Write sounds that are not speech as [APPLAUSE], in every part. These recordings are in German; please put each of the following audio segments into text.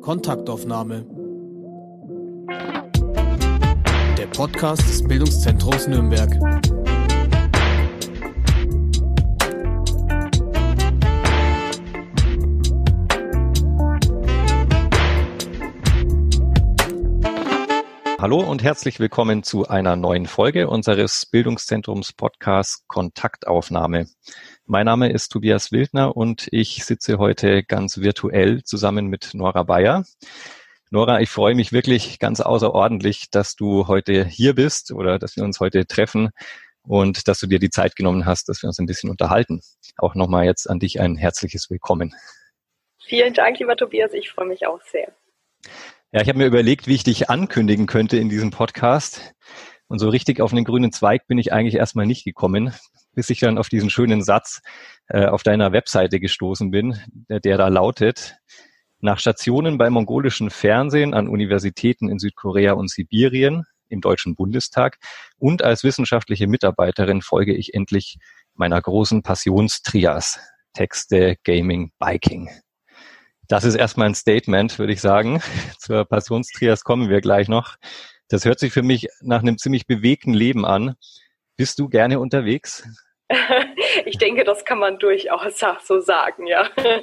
Kontaktaufnahme. Der Podcast des Bildungszentrums Nürnberg. Hallo und herzlich willkommen zu einer neuen Folge unseres Bildungszentrums Podcast Kontaktaufnahme. Mein Name ist Tobias Wildner und ich sitze heute ganz virtuell zusammen mit Nora Bayer. Nora, ich freue mich wirklich ganz außerordentlich, dass du heute hier bist oder dass wir uns heute treffen und dass du dir die Zeit genommen hast, dass wir uns ein bisschen unterhalten. Auch nochmal jetzt an dich ein herzliches Willkommen. Vielen Dank, lieber Tobias. Ich freue mich auch sehr. Ja, ich habe mir überlegt, wie ich dich ankündigen könnte in diesem Podcast. Und so richtig auf einen grünen Zweig bin ich eigentlich erstmal nicht gekommen, [LAUGHS] bis ich dann auf diesen schönen Satz äh, auf deiner Webseite gestoßen bin, der, der da lautet, nach Stationen beim mongolischen Fernsehen an Universitäten in Südkorea und Sibirien im Deutschen Bundestag und als wissenschaftliche Mitarbeiterin folge ich endlich meiner großen Passionstrias, Texte, Gaming, Biking. Das ist erstmal ein Statement, würde ich sagen. [LAUGHS] Zur Passionstrias kommen wir gleich noch. Das hört sich für mich nach einem ziemlich bewegten Leben an. Bist du gerne unterwegs? [LAUGHS] Ich denke, das kann man durchaus [LAUGHS] so sagen, ja. [LAUGHS]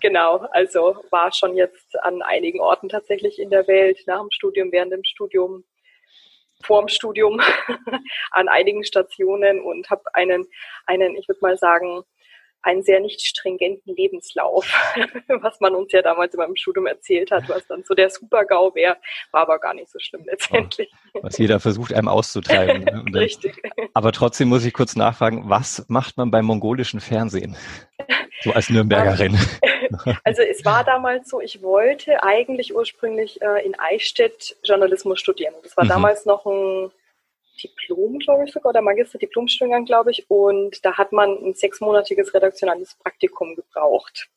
genau, also war schon jetzt an einigen Orten tatsächlich in der Welt, nach dem Studium, während dem Studium, vor dem Studium, an einigen Stationen und habe einen, einen, ich würde mal sagen, einen sehr nicht stringenten Lebenslauf, [LAUGHS] was man uns ja damals in meinem Studium erzählt hat, was dann so der Super-GAU wäre, war aber gar nicht so schlimm letztendlich. Was jeder versucht, einem auszutreiben. Ne? Richtig. Aber trotzdem muss ich kurz nachfragen, was macht man beim mongolischen Fernsehen? So als Nürnbergerin. [LAUGHS] Also es war damals so, ich wollte eigentlich ursprünglich äh, in Eichstätt Journalismus studieren. Das war mhm. damals noch ein Diplom, glaube ich sogar, oder Magister-Diplomstudiengang, glaube ich. Und da hat man ein sechsmonatiges redaktionales Praktikum gebraucht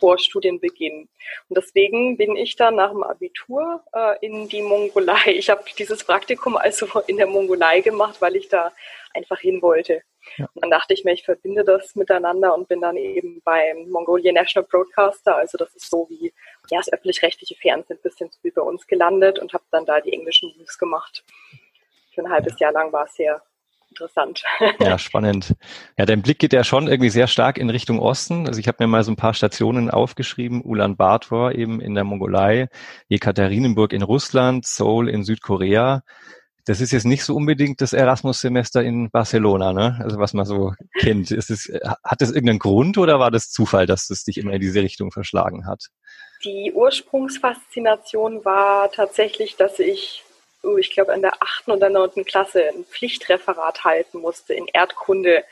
vor Studienbeginn. Und deswegen bin ich dann nach dem Abitur äh, in die Mongolei. Ich habe dieses Praktikum also in der Mongolei gemacht, weil ich da einfach hin wollte. Ja. Und dann dachte ich mir, ich verbinde das miteinander und bin dann eben beim Mongolian National Broadcaster, also das ist so wie ja, das öffentlich-rechtliche Fernsehen, ein bisschen so wie bei uns gelandet und habe dann da die englischen News gemacht für ein halbes Jahr lang war es sehr interessant. [LAUGHS] Ja, spannend. Ja, dein Blick geht ja schon irgendwie sehr stark in Richtung Osten. Also ich habe mir mal so ein paar Stationen aufgeschrieben. Ulaanbaatar eben in der Mongolei, Jekaterinenburg in Russland, Seoul in Südkorea. Das ist jetzt nicht so unbedingt das Erasmus-Semester in Barcelona, ne? Also was man so kennt. Ist es, hat das irgendeinen Grund oder war das Zufall, dass es dich immer in diese Richtung verschlagen hat? Die Ursprungsfaszination war tatsächlich, dass ich ich glaube, in der achten oder neunten Klasse ein Pflichtreferat halten musste in Erdkunde.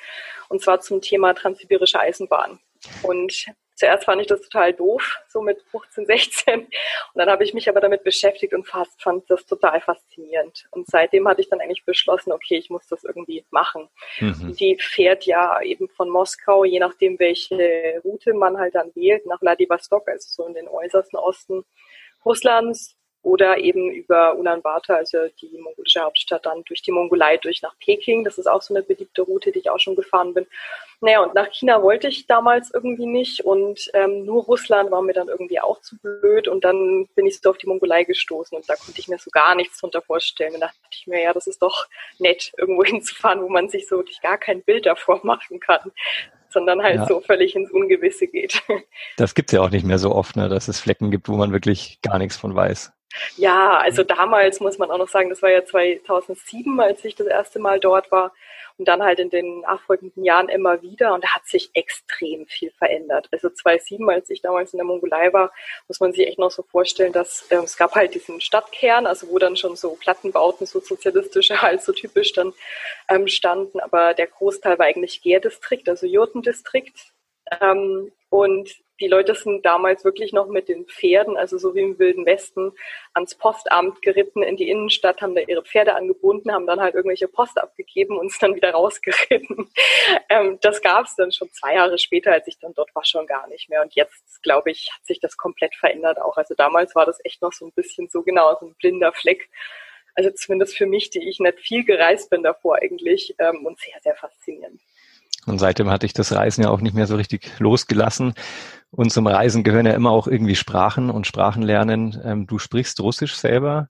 Und zwar zum Thema transsibirische Eisenbahn. Und zuerst fand ich das total doof, so mit 15, 16. Und dann habe ich mich aber damit beschäftigt und fast fand das total faszinierend. Und seitdem hatte ich dann eigentlich beschlossen, okay, ich muss das irgendwie machen. Mhm. Die fährt ja eben von Moskau, je nachdem, welche Route man halt dann wählt, nach Vladivostok, also so in den äußersten Osten Russlands, oder eben über Ulaanbaatar, also die mongolische Hauptstadt, dann durch die Mongolei durch nach Peking. Das ist auch so eine beliebte Route, die ich auch schon gefahren bin. Naja, und nach China wollte ich damals irgendwie nicht und ähm, nur Russland war mir dann irgendwie auch zu blöd und dann bin ich so auf die Mongolei gestoßen und da konnte ich mir so gar nichts drunter vorstellen. Und da dachte ich mir, ja, das ist doch nett, irgendwo [LAUGHS] hinzufahren, wo man sich so wirklich gar kein Bild davor machen kann sondern halt ja. so völlig ins Ungewisse geht. [LAUGHS] Das gibt's ja auch nicht mehr so oft, ne, dass es Flecken gibt, wo man wirklich gar nichts von weiß. Ja, also damals muss man auch noch sagen, das war ja 2007, als ich das erste Mal dort war und dann halt in den nachfolgenden Jahren immer wieder und da hat sich extrem viel verändert. Also 2007, als ich damals in der Mongolei war, muss man sich echt noch so vorstellen, dass äh, es gab halt diesen Stadtkern, also wo dann schon so Plattenbauten, so sozialistische [LAUGHS] halt so typisch dann ähm, standen, aber der Großteil war eigentlich Gärdistrikt, also Jurtendistrikt. Ähm, und die Leute sind damals wirklich noch mit den Pferden, also so wie im Wilden Westen, ans Postamt geritten in die Innenstadt, haben da ihre Pferde angebunden, haben dann halt irgendwelche Post abgegeben und dann wieder [LAUGHS] rausgeritten. Ähm, das gab es dann schon zwei Jahre später, als ich dann dort war, schon gar nicht mehr. Und jetzt, glaube ich, hat sich das komplett verändert auch. Also damals war das echt noch so ein bisschen so genau, so ein blinder Fleck. Also zumindest für mich, die ich nicht viel gereist bin davor eigentlich ähm, und sehr, sehr faszinierend. Und seitdem hatte ich das Reisen ja auch nicht mehr so richtig losgelassen. Und zum Reisen gehören ja immer auch irgendwie Sprachen und Sprachenlernen. Ähm, du sprichst Russisch selber,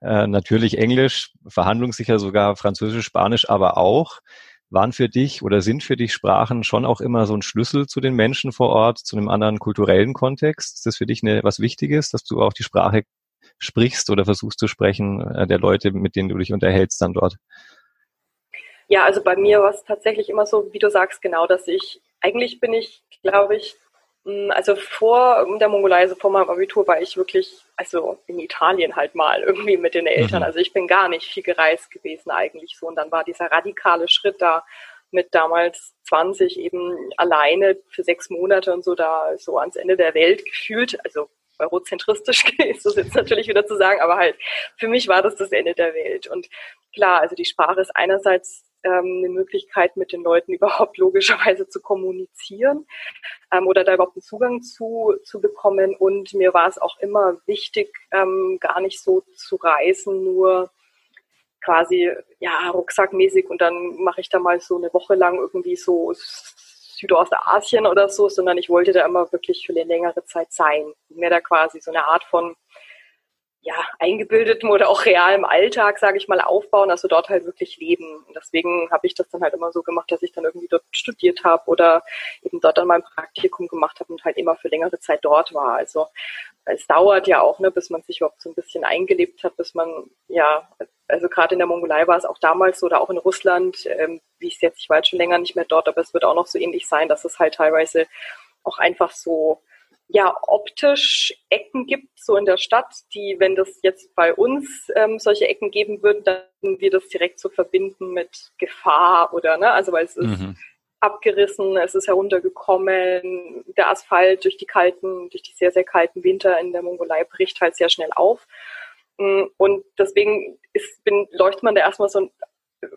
äh, natürlich Englisch, verhandlungssicher sogar Französisch, Spanisch, aber auch. Waren für dich oder sind für dich Sprachen schon auch immer so ein Schlüssel zu den Menschen vor Ort, zu einem anderen kulturellen Kontext? Ist das für dich eine, was Wichtiges, dass du auch die Sprache sprichst oder versuchst zu sprechen äh, der Leute, mit denen du dich unterhältst dann dort? Ja, also bei mir war es tatsächlich immer so, wie du sagst, genau, dass ich, eigentlich bin ich, glaube ich, hm, also vor der Mongolei, also vor meinem Abitur war ich wirklich, also in Italien halt mal irgendwie mit den Eltern. Mhm. Also ich bin gar nicht viel gereist gewesen eigentlich so. Und dann war dieser radikale Schritt da mit damals 20 eben alleine für sechs Monate und so da so ans Ende der Welt gefühlt. Also eurozentristisch ist das jetzt natürlich wieder zu sagen, aber halt für mich war das das Ende der Welt. Und klar, also die Sprache ist einerseits ähm, eine Möglichkeit, mit den Leuten [LAUGHS] überhaupt logischerweise zu kommunizieren ähm, oder da überhaupt einen Zugang zu, zu bekommen. Und mir war es auch immer wichtig, ähm, gar nicht so zu reisen, nur quasi ja rucksackmäßig und dann mache ich da mal so eine Woche lang irgendwie so Südostasien oder so, sondern ich wollte da immer wirklich für eine längere Zeit sein. Mir da quasi so eine Art von ja, eingebildetem oder auch realem Alltag, sage ich mal, aufbauen, also dort halt wirklich leben. Und deswegen habe ich das dann halt immer so gemacht, dass ich dann irgendwie dort studiert habe oder eben dort dann mein Praktikum gemacht habe und halt immer für längere Zeit dort war. Also es dauert ja auch, ne, bis man sich überhaupt so ein bisschen eingelebt hat, bis man, ja, also gerade in der Mongolei war es auch damals so oder auch in Russland, ähm, wie es jetzt, ich war jetzt schon länger nicht mehr dort, aber es wird auch noch so ähnlich sein, dass es halt teilweise auch einfach so ja optisch Ecken gibt, so in der Stadt, die, wenn das jetzt bei uns ähm, solche Ecken geben würden, dann wir das direkt so verbinden mit Gefahr oder, ne, also weil es ist mhm. abgerissen, es ist heruntergekommen, der Asphalt durch die kalten, durch die sehr, sehr kalten Winter in der Mongolei bricht halt sehr schnell auf. Mm, und deswegen ist, bin, läuft man da erstmal so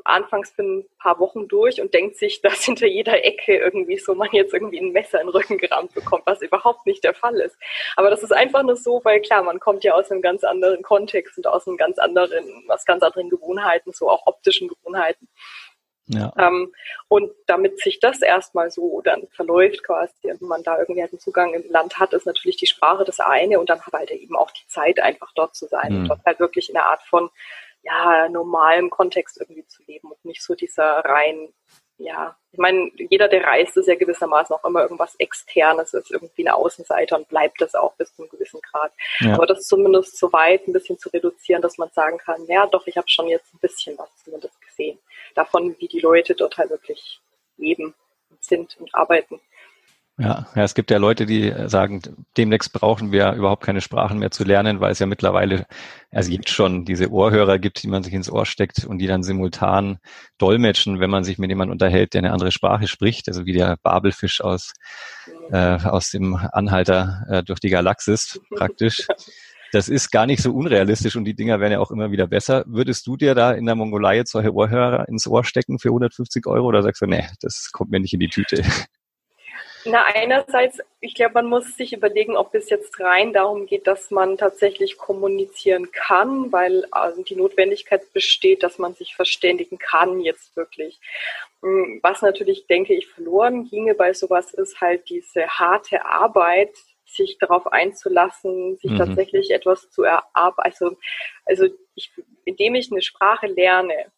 anfangs für ein paar Wochen durch und denkt sich, dass [LAUGHS] hinter jeder Ecke irgendwie so man jetzt irgendwie ein Messer in den Rücken gerammt bekommt, was überhaupt nicht der Fall ist. Aber das ist einfach nur so, weil klar, man kommt ja aus einem ganz anderen Kontext und aus einem ganz anderen, aus ganz anderen Gewohnheiten, so auch optischen Gewohnheiten. Ja. Ähm, und damit sich das erstmal so dann verläuft quasi und man da irgendwie halt einen Zugang im Land hat, ist natürlich die Sprache das eine und dann halt eben auch die Zeit einfach dort zu sein mhm. und dort halt wirklich in einer Art von ja, normalem Kontext irgendwie zu leben und nicht so dieser rein, ja, ich meine, jeder, der reist, ist ja gewissermaßen auch immer irgendwas Externes, ist irgendwie eine Außenseite und bleibt das auch bis zu einem gewissen Grad. Ja. Aber das zumindest so weit ein bisschen zu reduzieren, dass man sagen kann, ja doch, ich habe schon jetzt ein bisschen was zumindest gesehen. Davon, wie die Leute dort halt wirklich leben und sind und arbeiten. Ja, ja, es gibt ja Leute, die sagen, demnächst brauchen wir überhaupt keine Sprachen mehr zu lernen, weil es ja mittlerweile, also jetzt schon diese Ohrhörer gibt, die man sich ins Ohr steckt und die dann simultan dolmetschen, wenn man sich mit jemandem unterhält, der eine andere Sprache spricht, also wie der Babelfisch aus, äh, aus dem Anhalter äh, durch die Galaxis praktisch. Das ist gar nicht so unrealistisch und die Dinger werden ja auch immer wieder besser. Würdest du dir da in der Mongolei jetzt solche Ohrhörer ins Ohr stecken für 150 Euro oder sagst du, nee, das kommt mir nicht in die Tüte? Na, einerseits, ich glaube, man muss sich überlegen, ob es jetzt rein darum geht, dass man tatsächlich kommunizieren kann, weil also die Notwendigkeit besteht, dass man sich verständigen kann jetzt wirklich. Hm, was natürlich, denke ich, verloren ginge bei sowas, ist halt diese harte Arbeit, sich darauf einzulassen, sich mhm. tatsächlich etwas zu erarbeiten. Also, also ich, indem ich eine Sprache lerne,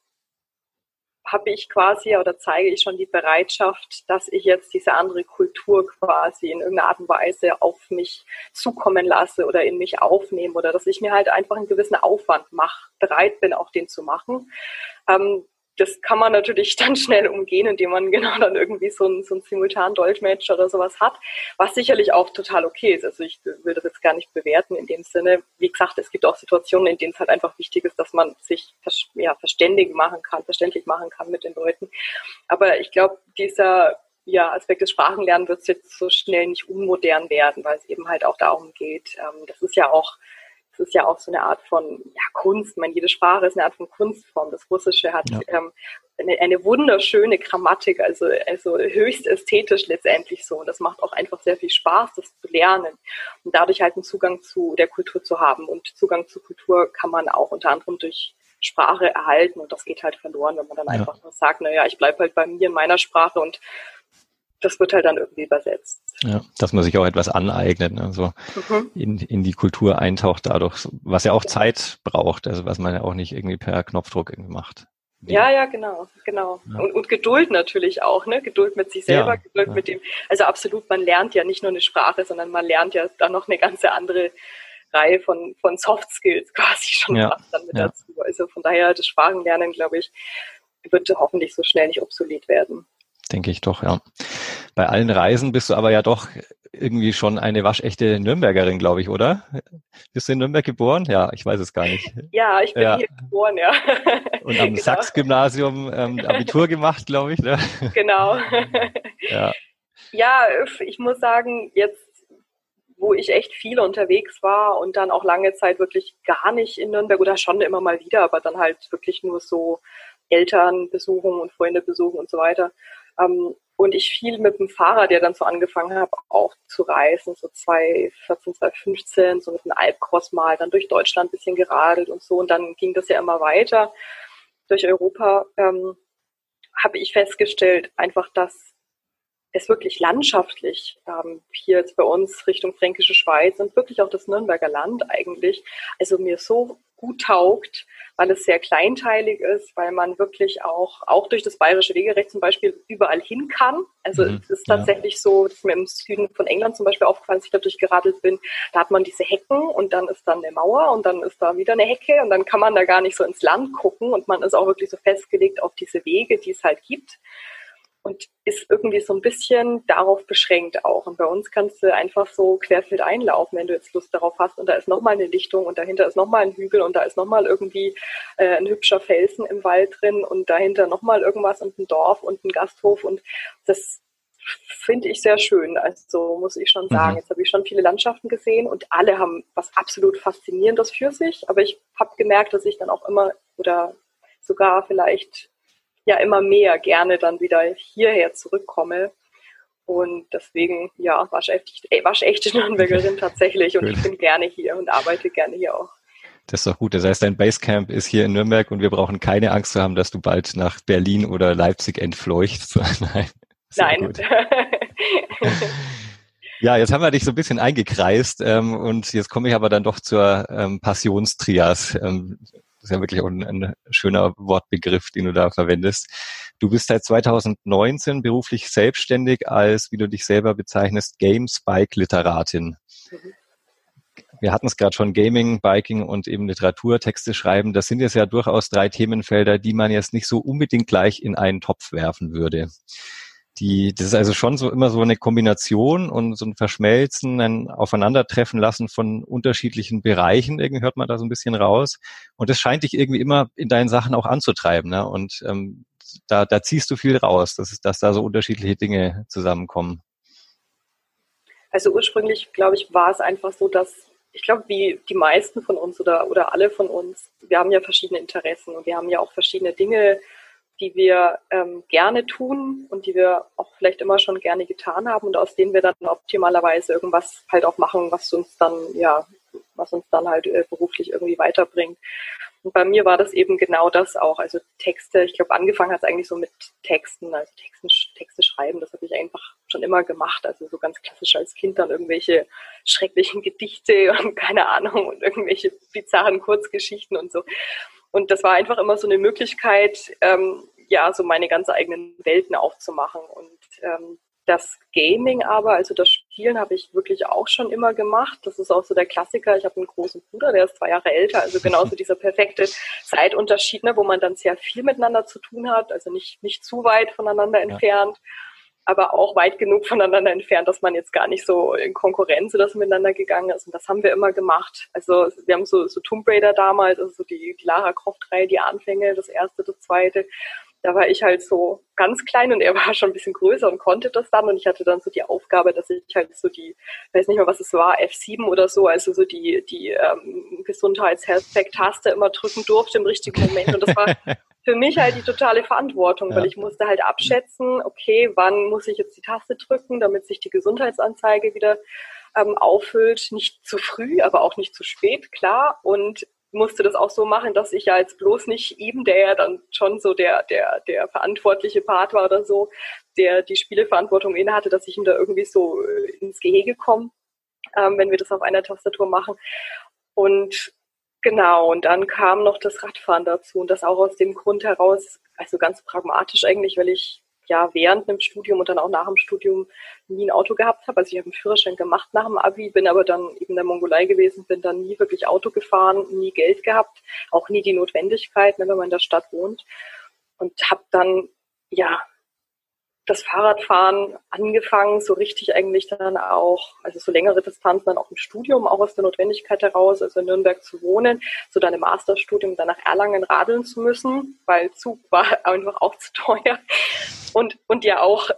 habe ich quasi oder zeige ich schon die Bereitschaft, dass ich jetzt diese andere Kultur quasi in irgendeiner Art und Weise auf mich zukommen lasse oder in mich aufnehme oder dass ich mir halt einfach einen gewissen Aufwand mache, bereit bin, auch den zu machen. Ähm, das kann man natürlich [LAUGHS] dann schnell umgehen, indem man genau dann irgendwie so einen, so einen simultanen Dolmetsch oder sowas hat, was sicherlich auch total okay ist. Also ich will das jetzt gar nicht bewerten in dem Sinne. Wie gesagt, es gibt auch Situationen, in denen es halt einfach wichtig ist, dass man sich ja, verständig machen kann, verständlich machen kann mit den Leuten. Aber ich glaube, dieser ja, Aspekt des Sprachenlernens wird jetzt so schnell nicht unmodern werden, weil es eben halt auch darum geht. Ähm, das ist ja auch es ist ja auch so eine Art von ja, Kunst. Ich meine, jede Sprache ist eine Art von Kunstform. Das Russische hat ja. ähm, eine, eine, wunderschöne Grammatik, also, also höchst ästhetisch letztendlich so. Und das macht auch einfach sehr viel Spaß, das zu lernen und dadurch halt einen Zugang zu der Kultur zu haben. Und Zugang zur Kultur kann man auch unter anderem durch Sprache erhalten und das geht halt verloren, wenn man dann ja. einfach nur sagt, naja, ich bleibe halt bei mir in meiner Sprache und das wird halt dann irgendwie übersetzt. Ja, dass man sich auch etwas aneignet, ne? so mhm. in, in die Kultur eintaucht dadurch, was ja auch. Zeit braucht, also was man ja auch nicht irgendwie per Knopfdruck irgendwie macht. Ja, ja, genau, genau. Ja. Und, und Geduld natürlich auch, ne? Geduld mit sich selber, ja, Geduld ja. mit dem. Also absolut, man lernt ja nicht nur eine Sprache, sondern man lernt ja dann noch eine ganze andere Reihe von, von Soft Skills [LAUGHS] quasi schon fast dann mit dazu. Also von daher, das Sprachenlernen, glaube ich, wird hoffentlich so schnell nicht obsolet werden. Denke ich doch, ja. Bei allen Reisen bist du aber ja doch irgendwie schon eine waschechte Nürnbergerin, glaube ich, oder? Bist du in Nürnberg geboren? Ja, ich weiß es gar nicht. [LAUGHS] Ja, ich bin ja. hier geboren, ja. [LAUGHS] Und am genau. Sachs-Gymnasium ähm, Abitur gemacht, glaube ich. Ne? [LAUGHS] Genau. ja. ja, ich muss sagen, jetzt wo ich echt viel unterwegs war und dann auch lange Zeit wirklich gar nicht in Nürnberg oder schon immer mal wieder, aber dann halt wirklich nur so Eltern besuchen und Freunde besuchen und so weiter. Ähm, und ich viel mit dem Fahrrad, der dann so angefangen habe, auch zu reisen, so 2014, 2015, so mit einem Alpcross mal, dann durch Deutschland ein bisschen geradelt und so. Und dann ging das ja immer weiter durch Europa. Ähm, habe ich festgestellt, einfach, dass es wirklich landschaftlich ähm, hier jetzt bei uns Richtung Fränkische Schweiz und wirklich auch das Nürnberger Land eigentlich, also mir so gut taugt, weil es sehr kleinteilig ist, weil man wirklich auch, auch durch das bayerische Wegerecht zum Beispiel überall hin kann. Also mhm, es ist tatsächlich ja. so, dass mir im Süden von England zum Beispiel aufgefallen ist, ich da durchgeradelt bin, da hat man diese Hecken und dann ist da eine Mauer und dann ist da wieder eine Hecke und dann kann man da gar nicht so ins Land gucken und man ist auch wirklich so festgelegt auf diese Wege, die es halt gibt und ist irgendwie so ein bisschen darauf beschränkt auch. Und bei uns kannst du einfach so querfeld einlaufen, wenn du jetzt Lust darauf hast. Und da ist nochmal eine Lichtung und dahinter ist nochmal ein Hügel und da ist nochmal irgendwie äh, ein hübscher Felsen im Wald drin und dahinter nochmal irgendwas und ein Dorf und ein Gasthof. Und das finde ich sehr schön. Also muss ich schon sagen. Mhm. Jetzt habe ich schon viele Landschaften gesehen und alle haben was absolut Faszinierendes für sich. Aber ich habe gemerkt, dass ich dann auch immer oder sogar vielleicht ja immer mehr gerne dann wieder hierher zurückkomme. Und deswegen, ja, waschechte, äh, waschechte Nürnbergerin [LAUGHS] tatsächlich. Und ich bin gerne hier und arbeite gerne hier auch. Das ist doch gut. Das heißt, dein Basecamp ist hier in Nürnberg und wir brauchen keine Angst zu haben, dass du bald nach Berlin oder Leipzig entfleuchst. [LAUGHS] Nein. Nein. [LAUGHS] Ja, jetzt haben wir dich so ein bisschen eingekreist ähm, und jetzt komme ich aber dann doch zur ähm, Passionstrias. Ähm, ist ja wirklich ein, ein, schöner Wortbegriff, den du da verwendest. Du bist seit 2019 beruflich selbstständig als, wie du dich selber bezeichnest, Game Spike Literatin. Wir hatten es gerade schon, Gaming, Biking und eben Literaturtexte schreiben. Das sind jetzt ja durchaus drei Themenfelder, die man jetzt nicht so unbedingt gleich in einen Topf werfen würde die, das ist also schon so immer so eine Kombination und so ein Verschmelzen, ein Aufeinandertreffen lassen von unterschiedlichen Bereichen, irgendwie hört man da so ein bisschen raus. Und das scheint dich irgendwie immer in deinen Sachen auch anzutreiben. Ne? Und ähm, da, da ziehst du viel raus, dass, dass da so unterschiedliche Dinge zusammenkommen. Also ursprünglich, glaube ich, war es einfach so, dass ich glaube, wie die meisten von uns oder, oder alle von uns, wir haben ja verschiedene Interessen und wir haben ja auch verschiedene Dinge, die wir ähm, gerne tun und die wir auch vielleicht immer schon gerne getan haben und aus denen wir dann optimalerweise irgendwas halt auch machen, was uns dann, ja, was uns dann halt äh, beruflich irgendwie weiterbringt. Und bei mir war das eben genau das auch. Also Texte, ich glaube, angefangen hat es eigentlich so mit Texten, also Texten, Texte schreiben, das habe ich einfach schon immer gemacht. Also so ganz klassisch als Kind dann irgendwelche schrecklichen Gedichte [LAUGHS] und keine Ahnung und irgendwelche bizarren Kurzgeschichten und so. Und das war einfach immer so eine Möglichkeit, ähm, ja, so meine ganz eigenen Welten aufzumachen. Und ähm, das Gaming aber, also das Spielen habe ich wirklich auch schon immer gemacht. Das ist auch so der Klassiker. Ich habe einen großen Bruder, der ist zwei Jahre älter, also genauso [LAUGHS] dieser perfekte Zeitunterschied, ne, wo man dann sehr viel miteinander zu tun hat, also nicht, nicht zu weit voneinander entfernt. Aber auch weit genug voneinander entfernt, dass man jetzt gar nicht so in Konkurrenz oder so miteinander gegangen ist. Und das haben wir immer gemacht. Also wir haben so, so Tomb Raider damals, also so die, die Lara Croft-Reihe, die Anfänge, das erste, das zweite. Da war ich halt so ganz klein und er [LAUGHS] war schon ein bisschen größer und konnte das dann. Und ich hatte dann so die Aufgabe, dass ich halt so die, weiß nicht mehr, was es war, F7 oder so, also so die, die ähm, Gesundheits-Health-Taste immer drücken durfte im richtigen Moment. Und das war [LAUGHS] für mich halt die totale Verantwortung, ja. weil ich musste halt abschätzen, okay, wann muss ich jetzt die Taste drücken, damit sich die Gesundheitsanzeige wieder ähm, auffüllt. Nicht zu früh, aber auch nicht zu spät, klar. Und musste das auch so machen, dass ich ja jetzt bloß nicht ihm, der ja dann schon so der, der, der verantwortliche Part war oder so, der die Spieleverantwortung inne hatte, dass ich ihm da irgendwie so äh, ins Gehege komme, ähm, wenn wir das auf einer Tastatur machen. Und genau, und dann kam noch das Radfahren dazu und das auch aus dem Grund heraus, also ganz pragmatisch eigentlich, weil ich ja während dem Studium und dann auch nach dem Studium nie ein Auto gehabt habe. Also ich habe einen Führerschein gemacht nach dem Abi, bin aber dann eben in der Mongolei gewesen, bin dann nie wirklich Auto gefahren, nie Geld gehabt, auch nie die Notwendigkeit, ne, wenn man in der Stadt wohnt. Und habe dann ja das Fahrradfahren angefangen, so richtig eigentlich dann auch, also so längere Distanzen dann auch im Studium, auch aus der Notwendigkeit heraus, also in Nürnberg zu wohnen, so dann im Masterstudium dann nach Erlangen radeln zu müssen, weil Zug [LAUGHS] war einfach auch zu teuer und, und ja auch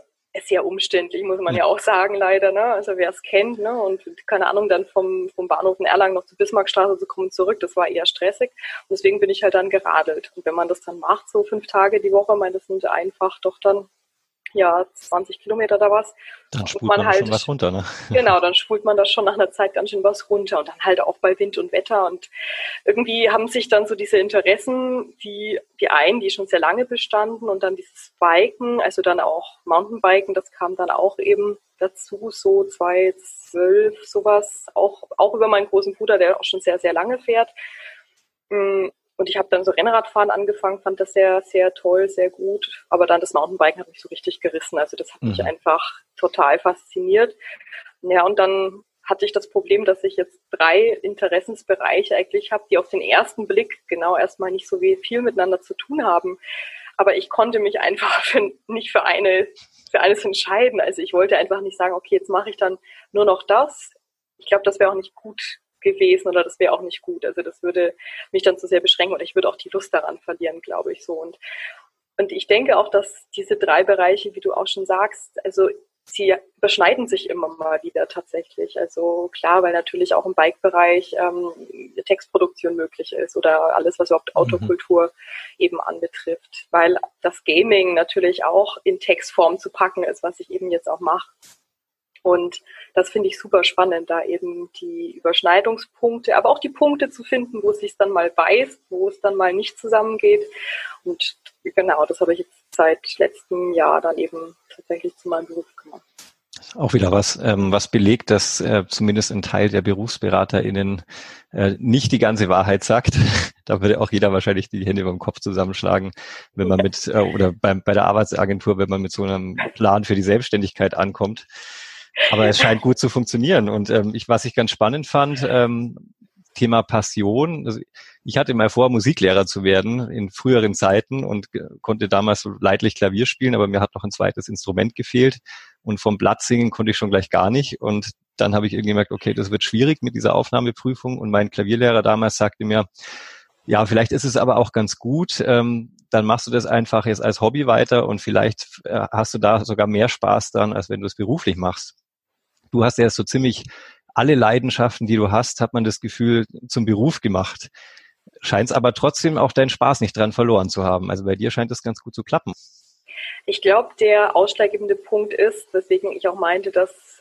sehr umständlich, muss man ja auch sagen, leider. Ne? Also wer es kennt, ne? und keine Ahnung, dann vom, vom Bahnhof in Erlangen noch zur Bismarckstraße zu kommen zurück, das war eher stressig. Und deswegen bin ich halt dann geradelt. Und wenn man das dann macht, so fünf Tage die Woche, meine, das sind einfach doch dann ja, 20 Kilometer da was. Dann spult man, man halt, schon was runter, ne? [LAUGHS] Genau, dann spult man da schon nach einer Zeit ganz schön was runter und dann halt auch bei Wind und Wetter und irgendwie haben sich dann so diese Interessen, die, die einen, die schon sehr lange bestanden und dann dieses Biken, also dann auch Mountainbiken, das kam dann auch eben dazu, so 2012 sowas, auch, auch über meinen großen Bruder, der auch schon sehr, sehr lange fährt. Und ich habe dann so Rennradfahren angefangen, fand das sehr, sehr toll, sehr gut. Aber dann das Mountainbiken hat mich so richtig gerissen. Also das hat mhm. mich einfach total fasziniert. Ja, und dann hatte ich das Problem, dass ich jetzt drei Interessensbereiche eigentlich habe, die auf den ersten Blick genau erstmal nicht so viel miteinander zu tun haben. Aber ich konnte mich einfach [LAUGHS] für, nicht für eine, für eines entscheiden. Also ich wollte einfach nicht sagen, okay, jetzt mache ich dann nur noch das. Ich glaube, das wäre auch nicht gut gewesen oder das wäre auch nicht gut. Also das würde mich dann zu sehr beschränken oder ich würde auch die Lust daran verlieren, glaube ich so. Und, und ich denke auch, dass diese drei Bereiche, wie du auch schon sagst, also sie überschneiden sich immer mal wieder tatsächlich. Also klar, weil natürlich auch im Bike-Bereich ähm, Textproduktion möglich ist oder alles, was überhaupt. Autokultur mhm. eben anbetrifft. Weil das Gaming natürlich auch in Textform zu packen ist, was ich eben jetzt auch mache. Und das finde ich super spannend, da eben die Überschneidungspunkte, aber auch die Punkte zu finden, wo es sich dann mal beißt, wo es dann mal nicht zusammengeht. Und genau, das habe ich jetzt seit letztem Jahr dann eben tatsächlich zu meinem Beruf gemacht. Auch wieder was, ähm, was belegt, dass äh, zumindest ein Teil der BerufsberaterInnen äh, nicht die ganze Wahrheit sagt. [LAUGHS] da würde auch jeder wahrscheinlich die Hände beim Kopf zusammenschlagen, wenn man mit, äh, oder beim, bei der Arbeitsagentur, wenn man mit so einem Plan für die Selbstständigkeit ankommt. Aber es scheint gut zu funktionieren. Und ähm, ich, was ich ganz spannend fand, ähm, Thema Passion. Also ich hatte mal vor, Musiklehrer zu werden in früheren Zeiten und konnte damals leidlich Klavier spielen, aber mir hat noch ein zweites Instrument gefehlt. Und vom Blatt singen konnte ich schon gleich gar nicht. Und dann habe ich irgendwie gemerkt, okay, das wird schwierig mit dieser Aufnahmeprüfung. Und mein Klavierlehrer damals sagte mir, ja, vielleicht ist es aber auch ganz gut. Ähm, dann machst du das einfach jetzt als Hobby weiter und vielleicht äh, hast du da sogar mehr Spaß dann, als wenn du es beruflich machst du hast ja so ziemlich alle Leidenschaften, die du hast, hat man das Gefühl, zum Beruf gemacht. Scheint es aber trotzdem auch deinen Spaß nicht dran verloren zu haben. Also bei dir scheint es ganz gut zu klappen. Ich glaube, der ausschlaggebende Punkt ist, weswegen ich auch meinte, dass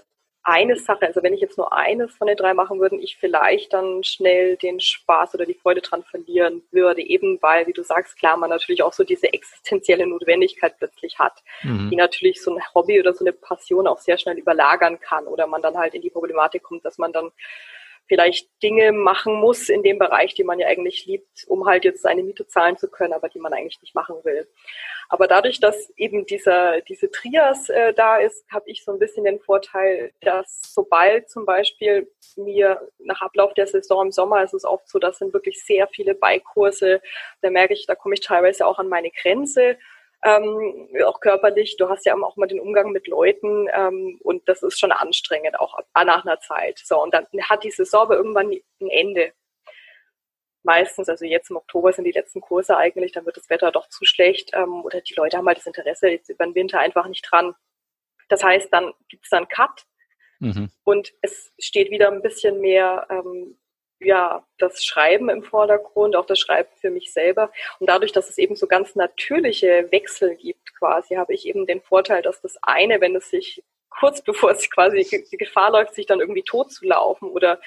eine Sache, also wenn ich jetzt nur eines von den drei machen würde, ich vielleicht dann schnell den Spaß oder die Freude dran verlieren würde, eben weil, wie du sagst, klar, man natürlich auch so diese existenzielle Notwendigkeit plötzlich hat, mhm. die natürlich so ein Hobby oder so eine Passion auch sehr schnell überlagern kann oder man dann halt in die Problematik kommt, dass man dann vielleicht Dinge machen muss in dem Bereich, die man ja eigentlich liebt, um halt jetzt seine Miete zahlen zu können, aber die man eigentlich nicht machen will. Aber dadurch, dass eben dieser, diese Trias äh, da ist, habe ich so ein bisschen den Vorteil, dass sobald zum Beispiel mir nach Ablauf der Saison im Sommer ist es oft so, das sind wirklich sehr viele Bike-Kurse, da merke ich, da komme ich teilweise auch an meine Grenze ähm, auch körperlich. Du hast ja auch mal den Umgang mit Leuten ähm, und das ist schon anstrengend, auch nach einer Zeit. So, und dann hat die Saison aber irgendwann ein Ende. Meistens, also jetzt im Oktober sind die letzten Kurse eigentlich, dann wird das Wetter doch zu schlecht ähm, oder die Leute haben halt das Interesse jetzt über den Winter einfach nicht dran. Das heißt, dann gibt es dann Cut mhm. und es steht wieder ein bisschen mehr ähm, ja, das Schreiben im Vordergrund, auch das Schreiben für mich selber. Und dadurch, dass es eben so ganz natürliche Wechsel gibt, quasi, habe ich eben den Vorteil, dass das eine, wenn es sich kurz bevor es quasi die Gefahr läuft, sich dann irgendwie tot zu laufen oder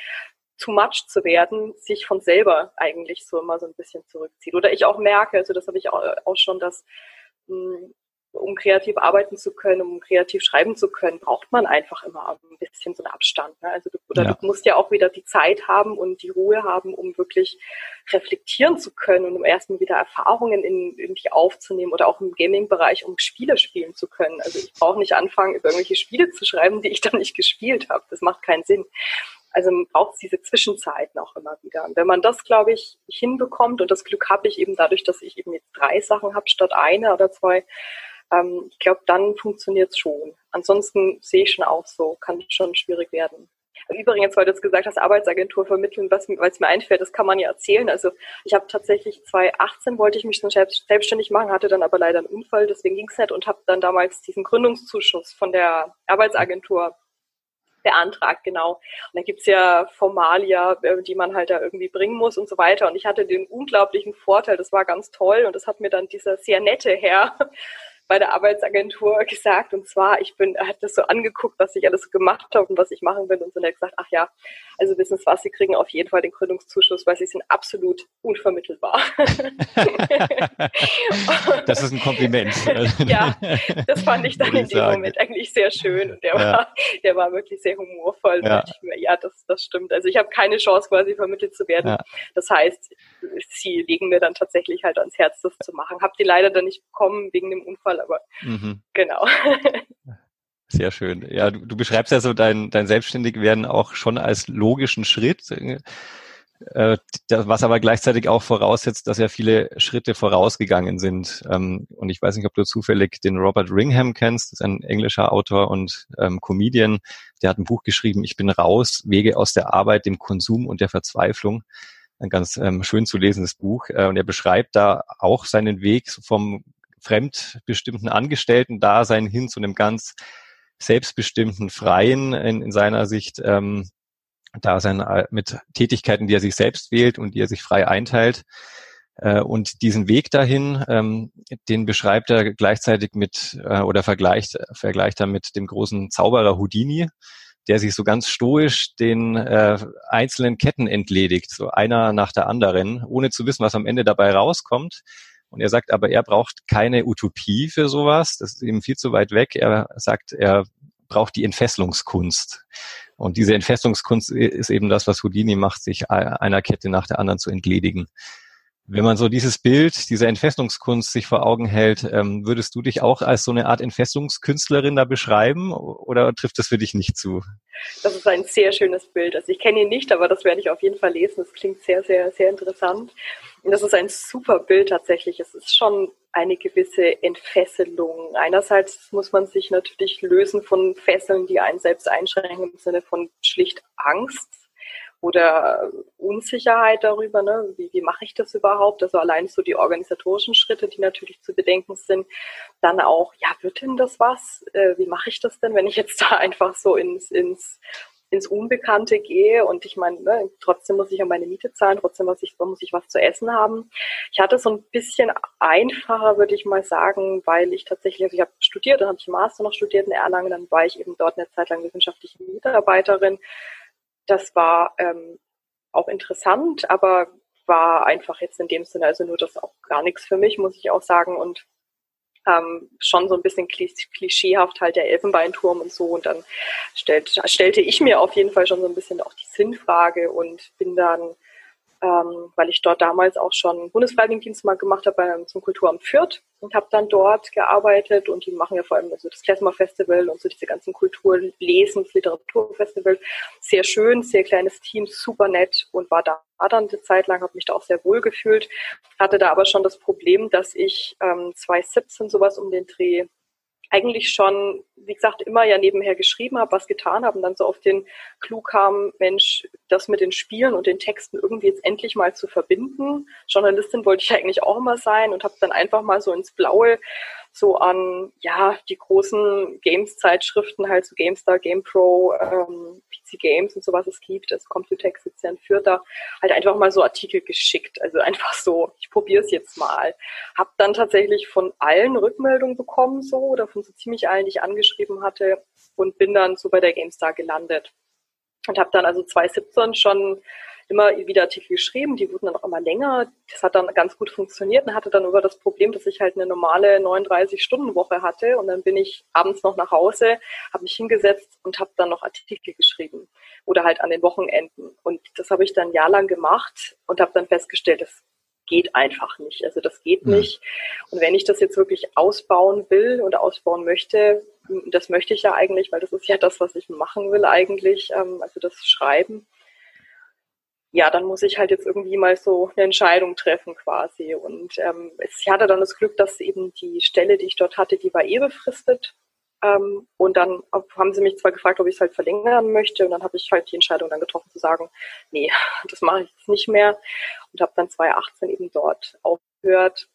too much zu werden, sich von selber eigentlich so immer so ein bisschen zurückzieht. Oder ich auch merke, also das habe ich auch, schon, dass hm, um kreativ arbeiten zu können, um kreativ schreiben zu können, braucht man einfach immer ein bisschen so einen Abstand. Ne? Also du, oder ja. du musst ja auch wieder die Zeit haben und die Ruhe haben, um wirklich reflektieren zu können und um erstmal wieder Erfahrungen in, dich aufzunehmen oder auch im Gaming-Bereich, um Spiele spielen zu können. Also ich brauche nicht anfangen, über irgendwelche Spiele zu schreiben, die ich dann nicht gespielt habe. Das macht keinen Sinn. Also man braucht diese Zwischenzeiten auch immer wieder. Und wenn man das, glaube ich, hinbekommt, und das Glück habe ich eben dadurch, dass ich eben jetzt drei Sachen habe statt eine oder zwei, ähm, ich glaube, dann funktioniert es schon. Ansonsten sehe ich schon auch so, kann schon schwierig werden. Übrigens, weil du jetzt gesagt hast, Arbeitsagentur vermitteln, was es mir einfällt, das kann man ja erzählen. Also ich habe tatsächlich 2018 wollte ich mich schon selbstständig machen, hatte dann aber leider einen Unfall, deswegen ging es nicht und habe dann damals diesen Gründungszuschuss von der Arbeitsagentur beantragt, genau. Und da gibt's ja Formalia, äh, die man halt da irgendwie bringen muss und so weiter. Und ich hatte den unglaublichen Vorteil, das war ganz toll und das hat mir dann dieser sehr nette Herr bei der Arbeitsagentur gesagt. Und zwar, ich bin, er hat das so angeguckt, was ich alles gemacht habe und was ich machen will. Und so hat er gesagt, ach ja, also wissen Sie was, Sie kriegen auf jeden Fall den Gründungszuschuss, weil Sie sind absolut unvermittelbar. [LAUGHS] das ist ein Kompliment. [LAUGHS] ja, das fand ich dann in dem sagen. Moment eigentlich sehr schön. Und der, ja. war, der war wirklich sehr humorvoll. Ja, mir, ja das, das stimmt. Also ich habe keine Chance, quasi vermittelt zu werden. Ja. Das heißt, Sie legen mir dann tatsächlich halt ans Herz, das zu machen. Hab die leider dann nicht bekommen wegen dem Unfall Fall, aber mhm. genau. Sehr schön. Ja, du, du beschreibst ja so dein, dein Selbstständigwerden auch schon als logischen Schritt, äh, was aber gleichzeitig auch voraussetzt, dass ja viele Schritte vorausgegangen sind. Ähm, und ich weiß nicht, ob du zufällig den Robert Ringham kennst, das ist ein englischer Autor und ähm, Comedian. Der hat ein Buch geschrieben, Ich bin raus, Wege aus der Arbeit, dem Konsum und der Verzweiflung. Ein ganz ähm, schön zu lesendes Buch. Äh, und er beschreibt da auch seinen Weg vom fremdbestimmten Angestellten-Dasein hin zu einem ganz selbstbestimmten, freien, in, in seiner Sicht, ähm, Dasein äh, mit Tätigkeiten, die er sich selbst wählt und die er sich frei einteilt. Äh, und diesen Weg dahin, ähm, den beschreibt er gleichzeitig mit äh, oder vergleicht, vergleicht er mit dem großen Zauberer Houdini, der sich so ganz stoisch den äh, einzelnen Ketten entledigt, so einer nach der anderen, ohne zu wissen, was am Ende dabei rauskommt. Und er sagt aber, er braucht keine Utopie für sowas. Das ist ihm viel zu weit weg. Er sagt, er braucht die Entfesselungskunst. Und diese Entfesselungskunst ist eben das, was Houdini macht, sich einer Kette nach der anderen zu entledigen. Wenn man so dieses Bild, diese Entfesselungskunst sich vor Augen hält, ähm, würdest du dich auch als so eine Art Entfesselungskünstlerin da beschreiben oder trifft das für dich nicht zu? Das ist ein sehr schönes Bild. Also ich kenne ihn nicht, aber das werde ich auf jeden Fall lesen. Das klingt sehr, sehr, sehr interessant. Und das ist ein super Bild tatsächlich. Es ist schon eine gewisse Entfesselung. Einerseits muss man sich natürlich lösen von Fesseln, die einen selbst einschränken im Sinne von schlicht Angst oder Unsicherheit darüber, ne? wie, wie mache ich das überhaupt? Also allein so die organisatorischen Schritte, die natürlich zu bedenken sind. Dann auch, ja, wird denn das was? Äh, wie mache ich das denn, wenn ich jetzt da [LAUGHS] einfach so ins, ins ins Unbekannte gehe und ich meine, ne, trotzdem muss ich ja meine Miete zahlen, trotzdem muss ich, muss ich was zu essen haben. Ich hatte so ein bisschen einfacher, würde ich mal sagen, weil ich tatsächlich, also ich habe studiert, dann habe ich Master noch studiert in Erlangen, dann war ich eben dort eine Zeit lang wissenschaftliche Mitarbeiterin, das war ähm, auch interessant, aber war einfach jetzt in dem Sinne, also nur das auch gar nichts für mich, muss ich auch sagen. Und ähm, schon so ein bisschen klischeehaft halt der Elfenbeinturm und so. Und dann stellt, stellte ich mir auf jeden Fall schon so ein bisschen auch die Sinnfrage und bin dann ähm, weil ich dort damals auch schon Bundesfreiwilligendienst mal gemacht habe beim, zum Kulturamt Fürth und habe dann dort gearbeitet und die machen ja vor allem also das Klezmer Festival und so diese ganzen Kulturlesens, Literaturfestival. Sehr schön, sehr kleines Team, super nett und war da dann eine Zeit lang, habe mich da auch sehr wohl gefühlt, hatte da aber schon das Problem, dass ich ähm, 2017 sowas um den Dreh eigentlich schon, wie gesagt, immer ja nebenher geschrieben habe, was getan habe und dann so auf den Clou kam, Mensch, das mit den Spielen und den Texten irgendwie jetzt endlich mal zu verbinden. Journalistin wollte ich eigentlich auch immer sein und habe dann einfach mal so ins Blaue so an, ja, die großen Games-Zeitschriften, halt so GameStar, GamePro, ähm, PC Games und so was es gibt, das Computex sitzt ja in Fürth, da halt einfach mal so Artikel geschickt. Also einfach so, ich probiere es jetzt mal. Hab dann tatsächlich von allen Rückmeldungen bekommen so, oder von so ziemlich allen, die ich angeschrieben hatte und bin dann so bei der GameStar gelandet und habe dann also 2017 schon immer wieder Artikel geschrieben, die wurden dann auch immer länger. Das hat dann ganz gut funktioniert und hatte dann über das Problem, dass ich halt eine normale 39-Stunden-Woche hatte und dann bin ich abends noch nach Hause, habe mich hingesetzt und habe dann noch Artikel geschrieben oder halt an den Wochenenden. Und das habe ich dann ein Jahr lang gemacht und habe dann festgestellt, das geht einfach nicht. Also das geht mhm. nicht. Und wenn ich das jetzt wirklich ausbauen will und ausbauen möchte, das möchte ich ja eigentlich, weil das ist ja das, was ich machen will eigentlich, ähm, also das Schreiben, ja, dann muss ich halt jetzt irgendwie mal so eine Entscheidung treffen quasi. Und ähm, ich hatte dann das Glück, dass eben die Stelle, die ich dort hatte, die war eh befristet. Ähm, und dann haben sie mich zwar gefragt, ob ich es halt verlängern möchte. Und dann habe ich halt die Entscheidung dann getroffen zu sagen, nee, [LAUGHS] das mache ich jetzt nicht mehr. Und habe dann 2018 eben dort aufgehört.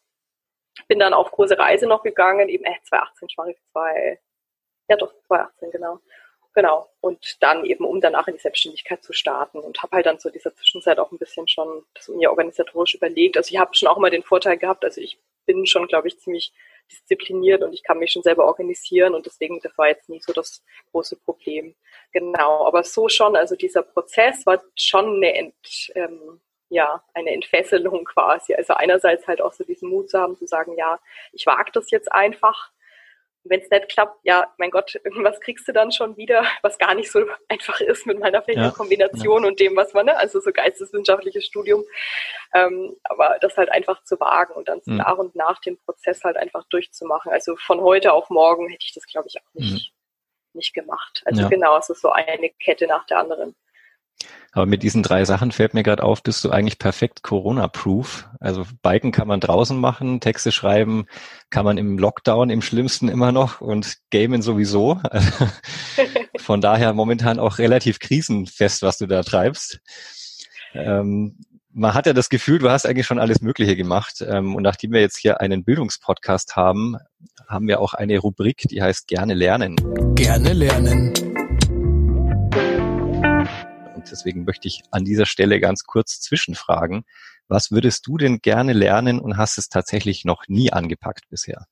Bin dann auf große Reise noch gegangen, eben, äh, 2018, ich mache zwei, ja doch, 2018, genau. Genau. Und dann eben, um danach in die Selbstständigkeit zu starten und habe halt dann zu dieser Zwischenzeit auch ein bisschen schon das mir organisatorisch überlegt. Also ich habe schon auch mal den Vorteil gehabt, also ich bin schon, glaube ich, ziemlich diszipliniert und ich kann mich schon selber organisieren und deswegen, das war jetzt nicht so das große Problem. Genau, aber so schon, also dieser Prozess war schon eine, Ent, ähm, ja, eine Entfesselung [LAUGHS] quasi. Also einerseits halt auch so diesen Mut zu haben, zu sagen, ja, ich wage das jetzt einfach wenn es nicht klappt, ja, mein Gott, irgendwas kriegst du dann schon wieder, was gar nicht so einfach ist mit meiner Fächerkombination ja, ja. und dem, was man, ne, also so geisteswissenschaftliches Studium, ähm, aber das halt einfach zu wagen und dann mhm. nach und nach den Prozess halt einfach durchzumachen. Also von heute auf morgen hätte ich das, glaube ich, auch nicht, mhm. nicht gemacht. Also ja. genau, es ist so eine Kette nach der anderen. Aber mit diesen drei Sachen fällt mir gerade auf, bist du eigentlich perfekt Corona-proof. Also Biken kann man draußen machen, Texte schreiben kann man im Lockdown im schlimmsten immer noch und Gamen sowieso. Von daher momentan auch relativ krisenfest, was du da treibst. Ähm, man hat ja das Gefühl, du hast eigentlich schon alles Mögliche gemacht. Ähm, und nachdem wir jetzt hier einen Bildungspodcast haben, haben wir auch eine Rubrik, die heißt Gerne lernen. Gerne lernen. Und deswegen möchte ich an dieser Stelle ganz kurz zwischenfragen. Was würdest du denn gerne lernen und hast es tatsächlich noch nie angepackt bisher?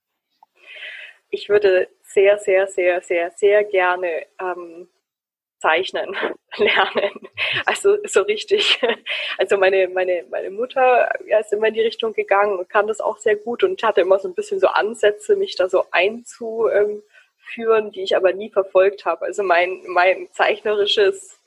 Ich würde sehr, sehr, sehr, sehr, sehr gerne ähm, zeichnen [LAUGHS] lernen. Also so richtig. Also meine, meine, meine Mutter ist immer in die Richtung gegangen und kann das auch sehr gut und hatte immer so ein bisschen so Ansätze, mich da so einzuführen, die ich aber nie verfolgt habe. Also mein, mein zeichnerisches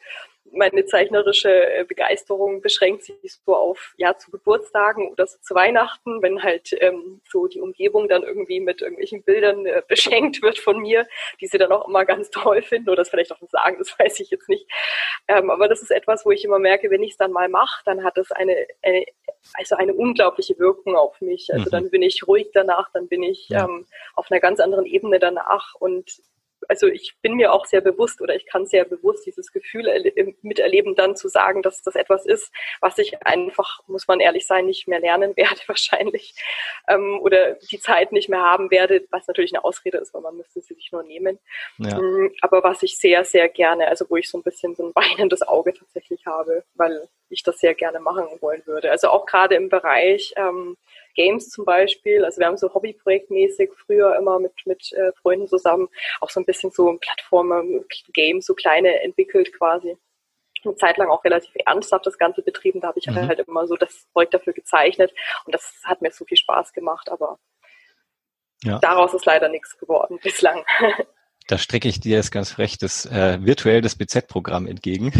meine zeichnerische äh, Begeisterung beschränkt sich so auf ja zu Geburtstagen oder so zu Weihnachten, wenn halt ähm, so die Umgebung dann irgendwie mit irgendwelchen Bildern äh, [LAUGHS] beschenkt wird von mir, die sie dann auch immer ganz toll finden oder das vielleicht auch sagen, das [LAUGHS] weiß ich jetzt nicht. Ähm, aber das ist etwas, wo ich immer merke, wenn ich es dann mal mache, dann hat das eine, eine also eine unglaubliche Wirkung auf mich. Also mhm. dann bin ich ruhig danach, dann bin ich ja. ähm, auf einer ganz anderen Ebene danach und also ich bin mir auch sehr bewusst oder ich kann sehr bewusst dieses Gefühl miterleben, dann zu sagen, dass das etwas ist, was ich einfach, muss man ehrlich sein, nicht mehr lernen [LAUGHS] werde wahrscheinlich ähm, oder die Zeit nicht mehr haben werde, was natürlich eine Ausrede ist, weil man müsste sie sich nur nehmen. Ja. Mm, aber was ich sehr, sehr gerne, also wo ich so ein bisschen so ein weinendes Auge tatsächlich habe, weil ich das sehr gerne machen wollen würde. Also auch gerade im Bereich ähm, Games zum Beispiel. Also wir haben so hobbyprojektmäßig früher immer mit, mit äh, Freunden zusammen auch so ein bisschen so Plattformen, Games, so kleine entwickelt quasi. Eine Zeit lang auch relativ ernsthaft das Ganze betrieben. Da habe ich mhm. halt immer so das Projekt dafür gezeichnet und das hat mir so viel Spaß gemacht, aber ja. daraus ist leider nichts geworden bislang. [LAUGHS] Da strecke ich dir jetzt ganz frech das äh, virtuell das BZ-Programm entgegen.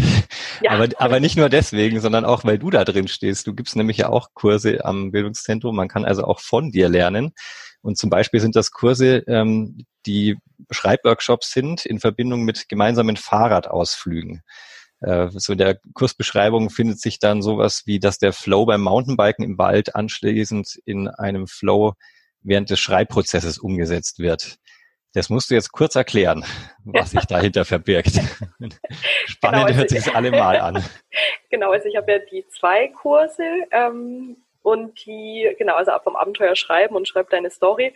Ja. aber, aber nicht nur deswegen, sondern auch, weil du da drin stehst. Du gibst nämlich ja auch Kurse am Bildungszentrum. Man kann also auch von dir lernen. Und zum Beispiel sind das Kurse, ähm, die Schreibworkshops sind in Verbindung mit gemeinsamen Fahrradausflügen. Äh, so in der Kursbeschreibung findet sich dann sowas wie, dass der Flow beim Mountainbiken im Wald anschließend in einem Flow während des Schreibprozesses umgesetzt wird. Das musst du jetzt kurz erklären, was sich dahinter verbirgt. [LAUGHS] Spannend genau, also hört sich das alle mal an. [LAUGHS] Genau, also ich habe ja die zwei Kurse ähm, und die, genau, also vom Abenteuer schreiben und schreib deine Story.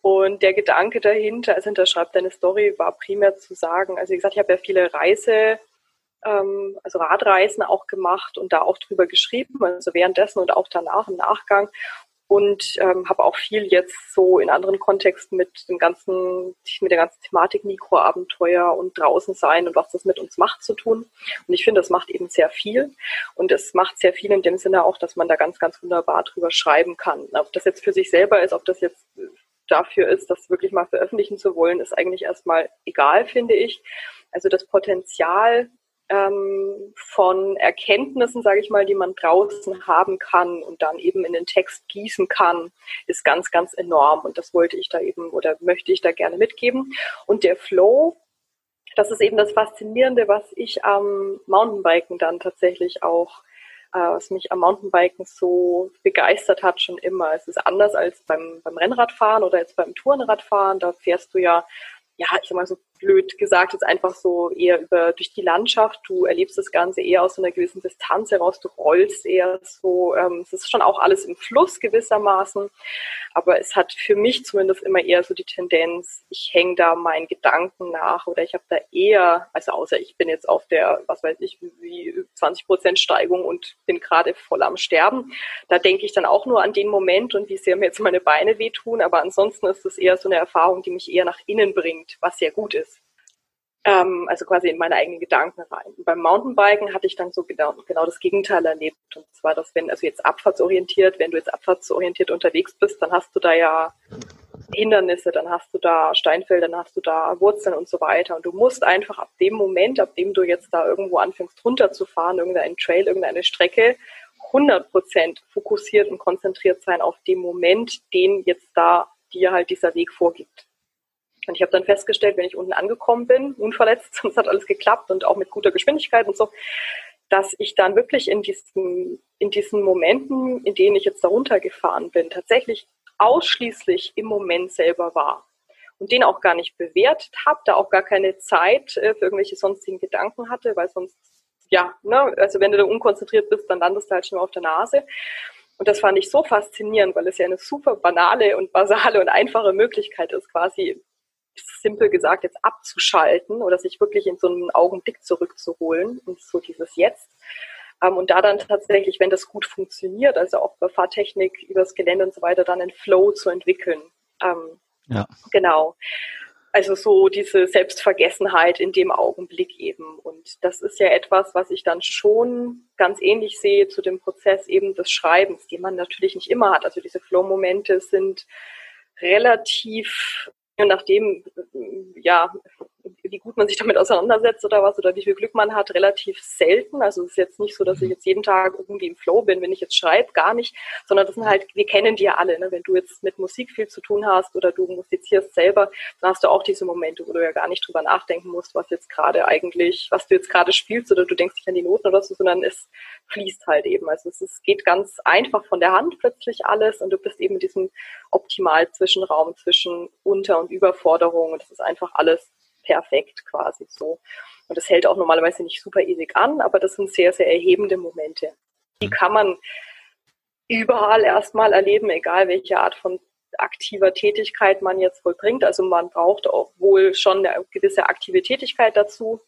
Und der Gedanke dahinter, also hinter schreib deine Story, war primär zu sagen, also wie gesagt, ich habe ja viele Reise, ähm, also Radreisen auch gemacht und da auch drüber geschrieben, also währenddessen und auch danach im Nachgang. Und ähm, habe auch viel jetzt so in anderen Kontexten mit dem ganzen, mit der ganzen Thematik Mikroabenteuer und draußen sein und was das mit uns macht zu tun. Und ich finde, das macht eben sehr viel. Und es macht sehr viel in dem Sinne auch, dass man da ganz, ganz wunderbar drüber schreiben kann. Ob das jetzt für sich selber ist, ob das jetzt dafür ist, das wirklich mal veröffentlichen zu wollen, ist eigentlich erstmal egal, finde ich. Also das Potenzial ähm, von Erkenntnissen, sage ich mal, die man draußen haben kann und dann eben in den Text gießen kann, ist ganz, ganz enorm. Und das wollte ich da eben oder möchte ich da gerne mitgeben. Und der Flow, das ist eben das Faszinierende, was ich am Mountainbiken dann tatsächlich auch äh, was mich am Mountainbiken so begeistert hat schon immer. Es ist anders als beim, beim Rennradfahren oder jetzt beim Tourenradfahren. Da fährst du ja ja, ich sag mal so blöd gesagt, jetzt einfach so eher über durch die Landschaft. Du erlebst das Ganze eher aus einer gewissen Distanz heraus. Du rollst eher so. Ähm, es ist schon auch alles im Fluss gewissermaßen. Aber es hat für mich zumindest immer eher so die Tendenz, ich hänge da meinen Gedanken nach oder ich habe da eher, also außer ich bin jetzt auf der, was weiß ich, wie 20 Prozent Steigung und bin gerade voll am Sterben. Da denke ich dann auch nur an den Moment und wie sehr mir jetzt meine Beine wehtun. Aber ansonsten ist es eher so eine Erfahrung, die mich eher nach innen bringt, was sehr gut ist ähm, also quasi in meine eigenen Gedanken rein. Und beim Mountainbiken hatte ich dann so genau, genau das Gegenteil erlebt. Und zwar, dass wenn, also jetzt abfahrtsorientiert, wenn du jetzt abfahrtsorientiert unterwegs bist, dann hast du da ja Hindernisse, dann hast du da Steinfelder, dann hast du da Wurzeln und so weiter. Und du musst einfach ab dem Moment, ab dem du jetzt da irgendwo anfängst runterzufahren, irgendeinen Trail, irgendeine Strecke, 100 Prozent fokussiert und konzentriert sein auf den Moment, den jetzt da dir halt dieser Weg vorgibt. Und ich habe dann festgestellt, wenn ich unten angekommen bin, unverletzt, [LAUGHS] es hat alles geklappt und auch mit guter Geschwindigkeit und so, dass ich dann wirklich in diesen, in diesen Momenten, in denen ich jetzt da runtergefahren bin, tatsächlich ausschließlich im Moment selber war. Und den auch gar nicht bewertet habe, da auch gar keine Zeit äh, für irgendwelche sonstigen Gedanken hatte, weil sonst, ja, ne, also wenn du da unkonzentriert bist, dann landest du halt schon mal auf der Nase. Und das fand ich so faszinierend, weil es ja eine super banale und basale und einfache Möglichkeit ist, quasi simpel gesagt jetzt abzuschalten oder sich wirklich in so einen Augenblick zurückzuholen und so dieses Jetzt. Ähm, und da dann tatsächlich, wenn das gut funktioniert, also auch bei Fahrtechnik übers Gelände und so weiter, dann einen Flow zu entwickeln. Ähm, ja. Genau. Also so diese Selbstvergessenheit in dem Augenblick eben. Und das ist ja etwas, was ich dann schon ganz ähnlich sehe zu dem Prozess eben des Schreibens, den man natürlich nicht immer hat. Also diese Flow-Momente sind relativ je nachdem, ja, wie gut man sich damit auseinandersetzt oder was oder wie viel Glück man hat, relativ selten. Also es ist jetzt nicht so, dass ich jetzt jeden Tag irgendwie im Flow bin, wenn ich jetzt schreibe, gar nicht, sondern das sind halt, wir kennen die ja alle. Ne? Wenn du jetzt mit Musik viel zu tun hast oder du musizierst selber, dann hast du auch diese Momente, wo du ja gar nicht drüber nachdenken musst, was jetzt gerade eigentlich, was du jetzt gerade spielst oder du denkst nicht an die Noten oder so, sondern es fließt halt eben. Also es ist, geht ganz einfach von der Hand plötzlich alles und du bist eben in diesem optimal Zwischenraum zwischen Unter- und Überforderung und das ist einfach alles perfekt quasi so. Und das hält auch normalerweise nicht super ewig an, aber das sind sehr, sehr erhebende Momente. Die kann man überall erstmal erleben, egal welche Art von aktiver Tätigkeit man jetzt vollbringt. Also man braucht auch wohl schon eine gewisse aktive Tätigkeit dazu.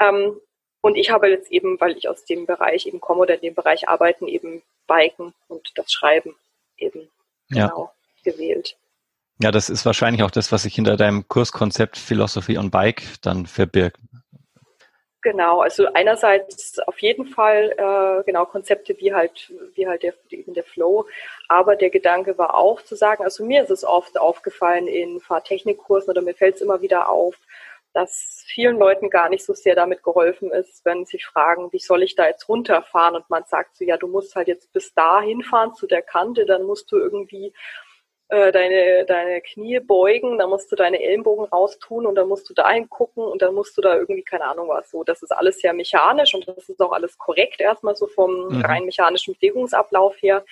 Ähm, und ich habe jetzt eben, weil ich aus dem Bereich eben komme oder in dem Bereich arbeiten, eben Biken und das Schreiben eben ja. genau gewählt. Ja, das ist wahrscheinlich auch das, was sich hinter deinem Kurskonzept Philosophy on Bike dann verbirgt. Genau, also einerseits auf jeden Fall äh, genau Konzepte wie halt wie halt der, eben der Flow, aber der Gedanke war auch zu sagen, also mir ist es oft aufgefallen in Fahrtechnikkursen oder mir fällt es immer wieder auf, dass vielen Leuten gar nicht so sehr damit geholfen ist, wenn sie fragen, wie soll ich da jetzt runterfahren und man sagt so, ja, du musst halt jetzt bis dahin fahren zu der Kante, dann musst du irgendwie äh, deine, deine Knie beugen, dann musst du deine Ellenbogen raustun und dann musst du dahin gucken und dann musst du da irgendwie, keine Ahnung was, so. Das ist alles sehr mechanisch und das ist auch alles korrekt erstmal so vom mhm. rein mechanischen Bewegungsablauf her.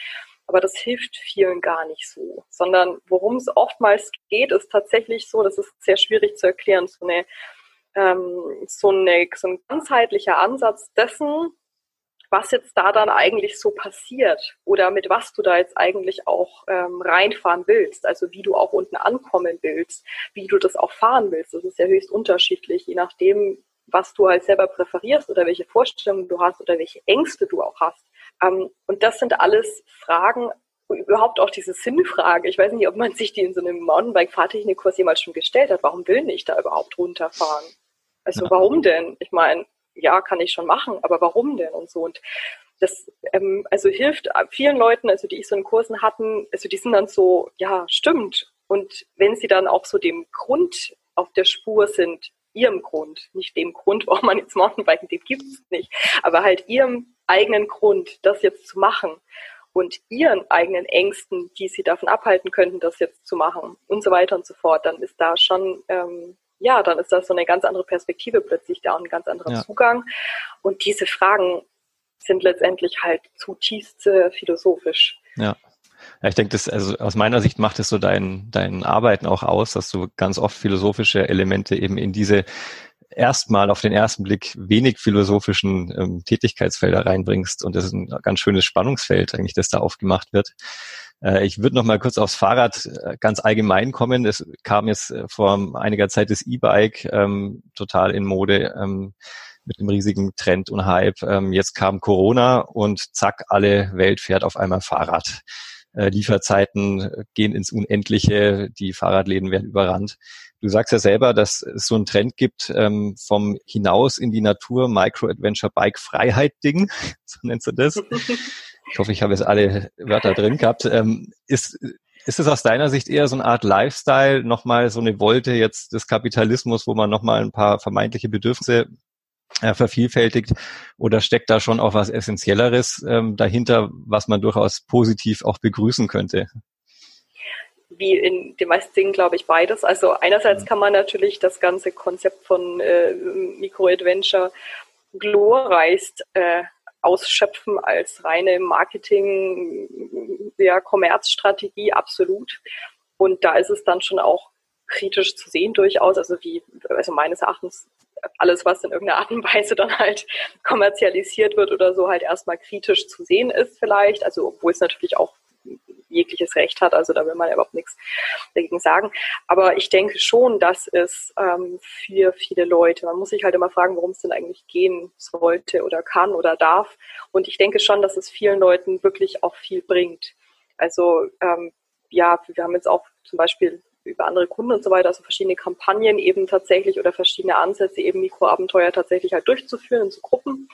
Aber das hilft vielen gar nicht so, sondern worum es oftmals geht, ist tatsächlich so, das ist sehr schwierig zu erklären, so eine, ähm, so, eine, so ein ganzheitlicher Ansatz dessen, was jetzt da dann eigentlich so passiert oder mit was du da jetzt eigentlich auch ähm, reinfahren willst, also wie du auch unten ankommen willst, wie du das auch fahren willst. Das ist ja höchst unterschiedlich, je nachdem, was du halt selber präferierst oder welche Vorstellungen du hast oder welche Ängste du auch hast. Ähm, und das sind alles Fragen, überhaupt auch diese Sinnfrage. Ich weiß nicht, ob man sich die in so einem Mountainbike-Fahrtechnikkurs jemals schon gestellt hat. Warum will ich da überhaupt runterfahren? Also ja. warum denn? Ich meine, ja, kann ich schon machen, aber warum denn und so. Und das ähm, also hilft vielen Leuten, also die ich so in Kursen hatten, also die sind dann so, ja, stimmt. Und wenn sie dann auch so dem Grund auf der Spur sind, ihrem Grund, nicht dem Grund, [LAUGHS] warum man jetzt Mountainbiken, den gibt es nicht, aber halt ihrem eigenen Grund, das jetzt zu machen und ihren eigenen Ängsten, die sie davon abhalten könnten, das jetzt zu machen und so weiter und so fort, dann ist da schon ähm, ja, dann ist das so eine ganz andere Perspektive plötzlich da und ein ganz anderer ja. Zugang. Und diese Fragen sind letztendlich halt zutiefst äh, philosophisch. Ja. Ja, ich denke, das, also aus meiner Sicht macht es so dein, dein Arbeiten auch aus, dass du ganz oft philosophische Elemente eben in diese erstmal auf den ersten Blick wenig philosophischen ähm, Tätigkeitsfelder reinbringst. Und das ist ein ganz schönes Spannungsfeld eigentlich, das da aufgemacht wird. Äh, ich würde noch mal kurz aufs Fahrrad äh, ganz allgemein kommen. Es kam jetzt äh, vor einiger Zeit das E-Bike ähm, total in Mode ähm, mit einem riesigen Trend und Hype. Ähm, jetzt kam Corona und zack, alle Welt fährt auf einmal Fahrrad. Äh, Lieferzeiten gehen ins Unendliche, die Fahrradläden werden überrannt. Du sagst ja selber, dass es so einen Trend gibt ähm, vom hinaus in die Natur Micro-Adventure Bike Freiheit Ding, [LAUGHS] so nennst du das. [LAUGHS] Ich hoffe, ich habe jetzt alle Wörter drin gehabt. Ähm, ist, ist es aus deiner Sicht eher so eine Art Lifestyle, nochmal so eine Wolte jetzt des Kapitalismus, wo man nochmal ein paar vermeintliche Bedürfnisse äh, vervielfältigt oder steckt da schon auch was Essentielleres ähm, dahinter, was man durchaus positiv auch begrüßen könnte? Wie in den meisten Dingen, glaube ich, beides. Also einerseits mhm. kann man natürlich das ganze Konzept von äh, Micro-Adventure glorreichst äh, ausschöpfen als reine Marketing, ja, Kommerzstrategie, absolut. Und da ist es dann schon auch kritisch zu sehen durchaus, also wie, also meines Erachtens alles, was in irgendeiner Art und Weise dann halt kommerzialisiert wird oder so, halt erstmal kritisch zu sehen ist vielleicht. Also obwohl es natürlich auch jegliches Recht hat, also da will man überhaupt nichts dagegen sagen. Aber ich denke schon, dass es ähm, für viele Leute, man muss sich halt immer fragen, worum es denn eigentlich gehen sollte oder kann oder darf. Und ich denke schon, dass es vielen Leuten wirklich auch viel bringt. Also ähm, ja, wir haben jetzt auch zum Beispiel über andere Kunden und so weiter, also verschiedene Kampagnen eben tatsächlich oder verschiedene Ansätze eben Mikroabenteuer tatsächlich halt durchzuführen in so Gruppen.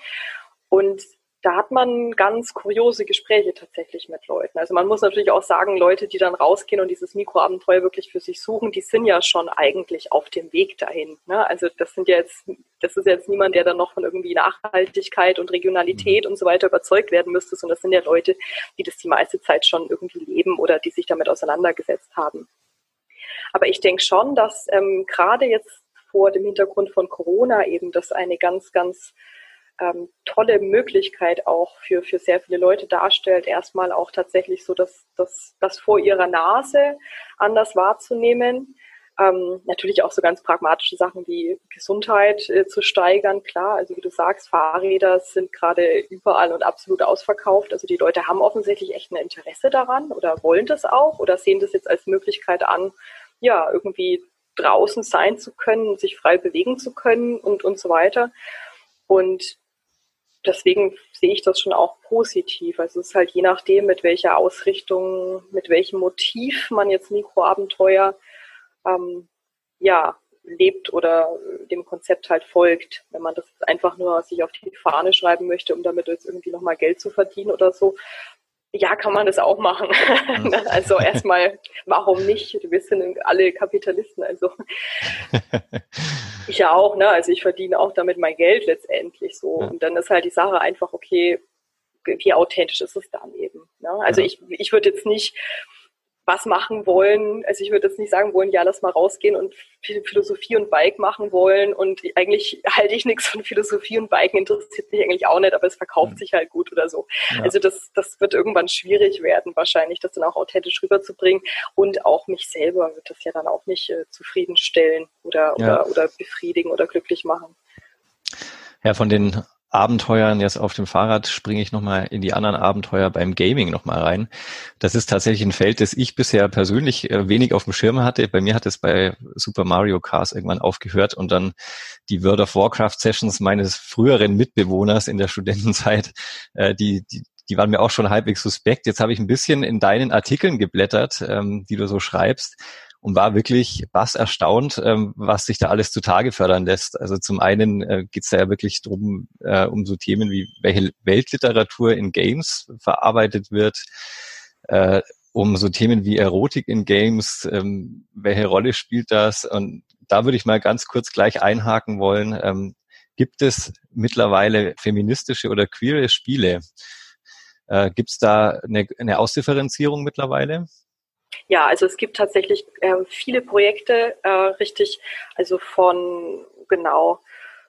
Und da hat man ganz kuriose Gespräche tatsächlich mit Leuten. Also man muss natürlich auch sagen, Leute, die dann rausgehen und dieses Mikroabenteuer wirklich für sich suchen, die sind ja schon eigentlich auf dem Weg dahin. Ne? Also das sind ja jetzt, das ist jetzt niemand, der dann noch von irgendwie Nachhaltigkeit und Regionalität und so weiter überzeugt werden müsste, sondern das sind ja Leute, die das die meiste Zeit schon irgendwie leben oder die sich damit auseinandergesetzt haben. Aber ich denke schon, dass ähm, gerade jetzt vor dem Hintergrund von Corona eben das eine ganz, ganz ähm, tolle Möglichkeit auch für, für sehr viele Leute darstellt, erstmal auch tatsächlich so das, das, das vor ihrer Nase anders wahrzunehmen. Ähm, natürlich auch so ganz pragmatische Sachen wie Gesundheit äh, zu steigern, klar. Also wie du sagst, Fahrräder sind gerade überall und absolut ausverkauft. Also die Leute haben offensichtlich echt ein Interesse daran oder wollen das auch oder sehen das jetzt als Möglichkeit an, ja, irgendwie draußen sein zu können, sich frei bewegen zu können und, und so weiter. Und deswegen sehe ich das schon auch positiv. Also es ist halt je nachdem, mit welcher Ausrichtung, mit welchem Motiv man jetzt Mikroabenteuer ähm, ja, lebt oder dem Konzept halt folgt. Wenn man das einfach nur sich auf die Fahne schreiben möchte, um damit jetzt irgendwie nochmal Geld zu verdienen oder so, ja, kann man das auch machen. [LAUGHS] also erstmal, warum nicht? Wir sind alle Kapitalisten, also [LAUGHS] ich ja auch, ne? Also ich verdiene auch damit mein Geld letztendlich so. Und dann ist halt die Sache einfach, okay, wie authentisch ist es dann eben. Ne? Also ja. ich, ich würde jetzt nicht was machen wollen. Also ich würde jetzt nicht sagen wollen, ja, lass mal rausgehen und Philosophie und Bike machen wollen. Und eigentlich halte ich nichts von Philosophie und Biken, interessiert mich eigentlich auch nicht, aber es verkauft mhm. sich halt gut oder so. Ja. Also das, das wird irgendwann schwierig werden, wahrscheinlich, das dann auch authentisch rüberzubringen. Und auch mich selber wird das ja dann auch nicht äh, zufriedenstellen oder, ja. oder, oder befriedigen oder glücklich machen. Ja, von den Abenteuern jetzt auf dem Fahrrad springe ich nochmal in die anderen Abenteuer beim Gaming nochmal rein. Das ist tatsächlich ein Feld, das ich bisher persönlich äh, wenig auf dem Schirm hatte. Bei mir hat es bei Super Mario Cars irgendwann aufgehört und dann die World of Warcraft Sessions meines früheren Mitbewohners in der Studentenzeit, [LAUGHS] äh, die, die die waren mir auch schon halbwegs suspekt. Jetzt habe ich ein bisschen in deinen Artikeln geblättert, ähm, die du so schreibst und war wirklich was erstaunt, ähm, was sich da alles zutage fördern lässt. Also zum einen äh, geht es da ja wirklich drum äh, um so Themen wie welche Weltliteratur in Games verarbeitet wird, äh, um so Themen wie Erotik in Games, ähm, welche Rolle spielt das? Und da würde ich mal ganz kurz gleich einhaken wollen. Ähm, gibt es mittlerweile feministische oder queere Spiele? Äh, gibt es da eine, eine Ausdifferenzierung mittlerweile? Ja, also es gibt tatsächlich äh, viele Projekte, äh, richtig, also von genau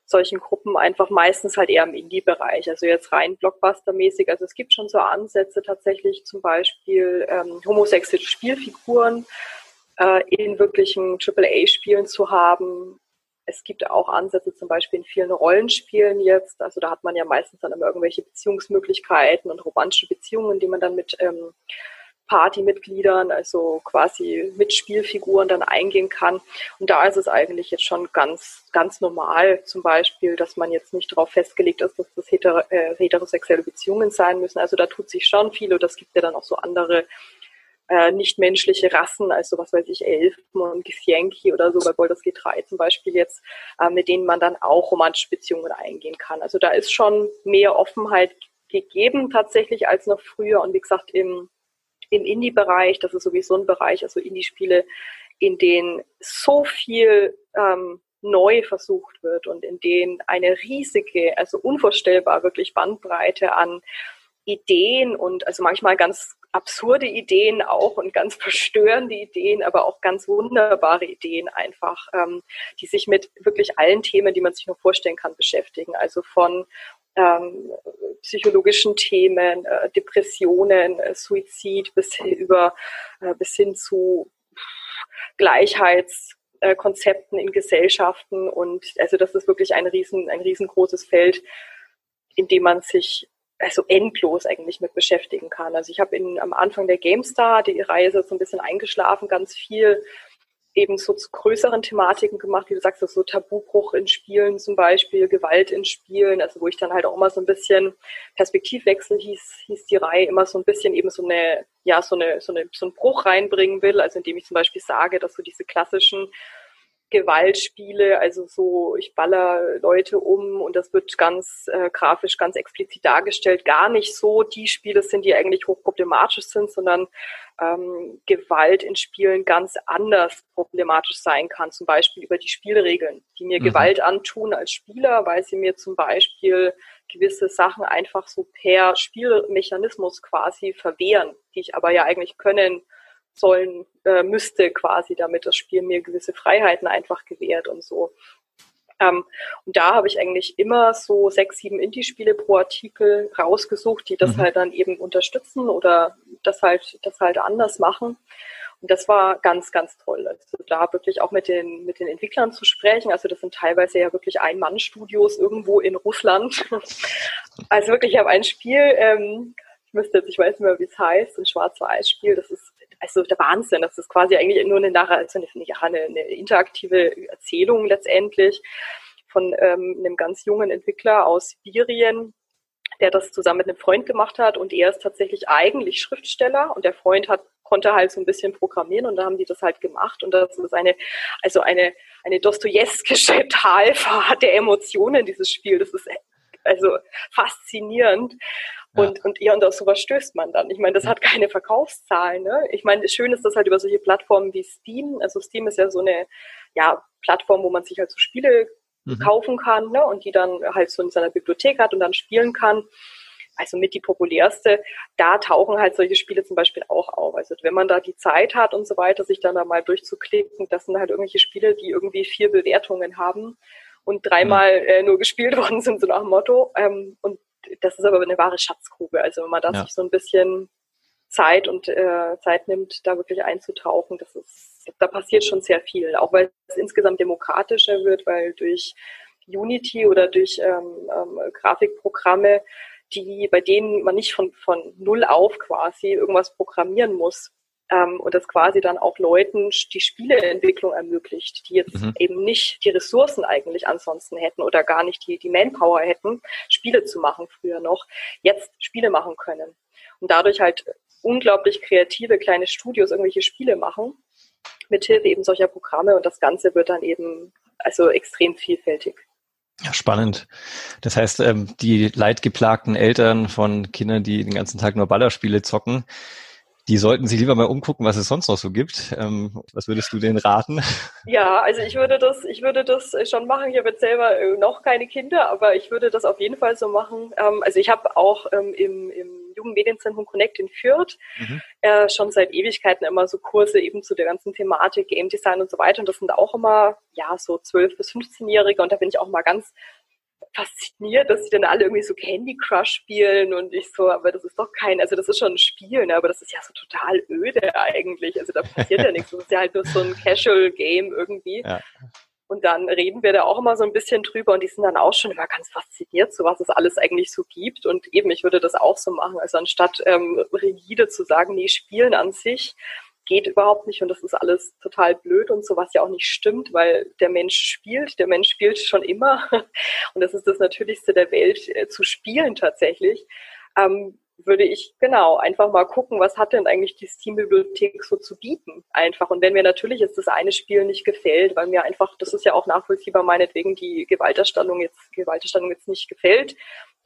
solchen Gruppen einfach meistens halt eher im Indie-Bereich, also jetzt rein Blockbuster-mäßig. Also es gibt schon so Ansätze tatsächlich, zum Beispiel ähm, homosexuelle Spielfiguren äh, in wirklichen AAA-Spielen zu haben. Es gibt auch Ansätze zum Beispiel in vielen Rollenspielen jetzt. Also da hat man ja meistens dann immer irgendwelche Beziehungsmöglichkeiten und romantische Beziehungen, die man dann mit ähm, Partymitgliedern, also quasi mit Spielfiguren dann eingehen kann. Und da ist es eigentlich jetzt schon ganz, ganz normal zum Beispiel, dass man jetzt nicht darauf festgelegt ist, dass das heter äh, heterosexuelle Beziehungen sein müssen. Also da tut sich schon viel und das gibt ja dann auch so andere äh, nichtmenschliche Rassen, also was weiß ich, Elfen und Githyanki oder so bei Baldur's Gate 3 zum Beispiel jetzt, äh, mit denen man dann auch romantische Beziehungen eingehen kann. Also da ist schon mehr Offenheit gegeben tatsächlich als noch früher und wie gesagt im im Indie-Bereich, das ist sowieso ein Bereich, also Indie-Spiele, in denen so viel ähm, neu versucht wird und in denen eine riesige, also unvorstellbar wirklich Bandbreite an Ideen und also manchmal ganz absurde Ideen auch und ganz verstörende Ideen, aber auch ganz wunderbare Ideen einfach, ähm, die sich mit wirklich allen Themen, die man sich nur vorstellen kann, beschäftigen. Also von ähm, psychologischen Themen, äh, Depressionen, äh, Suizid bis hin, über, äh, bis hin zu Gleichheitskonzepten in Gesellschaften. Und also das ist wirklich ein, riesen, ein riesengroßes Feld, in dem man sich also endlos eigentlich mit beschäftigen kann. Also ich habe am Anfang der GameStar, die Reise so ein bisschen eingeschlafen, ganz viel eben so zu größeren Thematiken gemacht, wie du sagst, so Tabubruch in Spielen zum Beispiel, Gewalt in Spielen, also wo ich dann halt auch immer so ein bisschen Perspektivwechsel hieß, hieß die Reihe immer so ein bisschen eben so eine, ja, so eine, so eine, so einen Bruch reinbringen will, also indem ich zum Beispiel sage, dass so diese klassischen Gewaltspiele, also so, ich baller Leute um und das wird ganz äh, grafisch ganz explizit dargestellt, gar nicht so die Spiele sind, die eigentlich hochproblematisch sind, sondern ähm, Gewalt in Spielen ganz anders problematisch sein kann, zum Beispiel über die Spielregeln, die mir mhm. Gewalt antun als Spieler, weil sie mir zum Beispiel gewisse Sachen einfach so per Spielmechanismus quasi verwehren, die ich aber ja eigentlich können sollen äh, müsste quasi, damit das Spiel mir gewisse Freiheiten einfach gewährt und so. Ähm, und da habe ich eigentlich immer so sechs, sieben Indie-Spiele pro Artikel rausgesucht, die das mhm. halt dann eben unterstützen oder das halt, das halt anders machen. Und das war ganz, ganz toll. Also da wirklich auch mit den, mit den Entwicklern zu sprechen. Also das sind teilweise ja wirklich Ein-Mann-Studios irgendwo in Russland. [LAUGHS] Also wirklich, ich habe ein Spiel, ähm, ich müsste jetzt, ich weiß nicht mehr, wie es heißt, ein Schwarz-Weiß-Spiel, das ist also der Wahnsinn. Das ist quasi eigentlich nur eine, also eine, eine interaktive Erzählung letztendlich von ähm, einem ganz jungen Entwickler aus Sibirien, der das zusammen mit einem Freund gemacht hat. Und er ist tatsächlich eigentlich Schriftsteller und der Freund hat konnte halt so ein bisschen programmieren und da haben die das halt gemacht. Und das ist eine also eine eine Dostojewskische [LAUGHS] Talfahrt der Emotionen dieses Spiel. Das ist also faszinierend und, ja. und ja, und auf sowas stößt man dann. Ich meine, das hat keine Verkaufszahlen. Ne? Ich meine, schön ist das halt über solche Plattformen wie Steam. Also Steam ist ja so eine ja, Plattform, wo man sich halt so Spiele mhm. kaufen kann ne? und die dann halt so in seiner Bibliothek hat und dann spielen kann. Also mit die populärste, da tauchen halt solche Spiele zum Beispiel auch auf. Also wenn man da die Zeit hat und so weiter, sich dann da mal durchzuklicken, das sind halt irgendwelche Spiele, die irgendwie vier Bewertungen haben und dreimal äh, nur gespielt [LAUGHS] worden sind, so nach dem Motto. Ähm, und das ist aber eine wahre Schatzgrube. Also wenn man da ja. sich so ein bisschen Zeit und äh, Zeit nimmt, da wirklich einzutauchen, das ist, da passiert schon sehr viel. Auch weil es insgesamt demokratischer wird, weil durch Unity oder durch ähm, ähm, Grafikprogramme, die, bei denen man nicht von, von null auf quasi irgendwas programmieren muss, ähm, und das quasi dann auch Leuten die Spieleentwicklung ermöglicht, die jetzt mhm. eben nicht die Ressourcen eigentlich ansonsten hätten oder gar nicht die, die Manpower hätten, Spiele zu machen früher noch, jetzt Spiele machen können. Und dadurch halt unglaublich kreative kleine Studios irgendwelche Spiele machen, mithilfe eben solcher Programme und das Ganze wird dann eben also extrem vielfältig. Ja, spannend. Das heißt, ähm, die leidgeplagten Eltern von Kindern, die den ganzen Tag nur Ballerspiele zocken, die sollten sich lieber mal umgucken, was es sonst noch so gibt. Ähm, was würdest du denen raten? Ja, also ich würde das, ich würde das schon machen. Ich habe jetzt selber äh, noch keine Kinder, aber ich würde das auf jeden Fall so machen. Ähm, also ich habe auch ähm, im, im Jugendmedienzentrum Connect in Fürth mhm. äh, schon seit Ewigkeiten immer so Kurse eben zu der ganzen Thematik Game Design und so weiter. Und das sind auch immer ja so 12 bis 15-Jährige und da bin ich auch mal ganz fasziniert, dass sie dann alle irgendwie so Candy Crush spielen und ich so, aber das ist doch kein, also das ist schon ein Spiel, ne, aber das ist ja so total öde eigentlich. Also da passiert ja nichts. Das ist ja halt nur so ein Casual Game irgendwie. Ja. Und dann reden wir da auch immer so ein bisschen drüber und die sind dann auch schon immer ganz fasziniert, so was es alles eigentlich so gibt. Und eben, ich würde das auch so machen. Also anstatt ähm, rigide zu sagen, nee, Spielen an sich geht überhaupt nicht und das ist alles total blöd und so, was ja auch nicht stimmt, weil der Mensch spielt, der Mensch spielt schon immer [LAUGHS] und das ist das Natürlichste der Welt, äh, zu spielen tatsächlich. Ähm, würde ich genau einfach mal gucken, was hat denn eigentlich die Steam-Bibliothek so zu bieten einfach. Und wenn mir natürlich jetzt das eine Spiel nicht gefällt, weil mir einfach, das ist ja auch nachvollziehbar, meinetwegen die Gewalterstattung jetzt, Gewalterstattung jetzt nicht gefällt,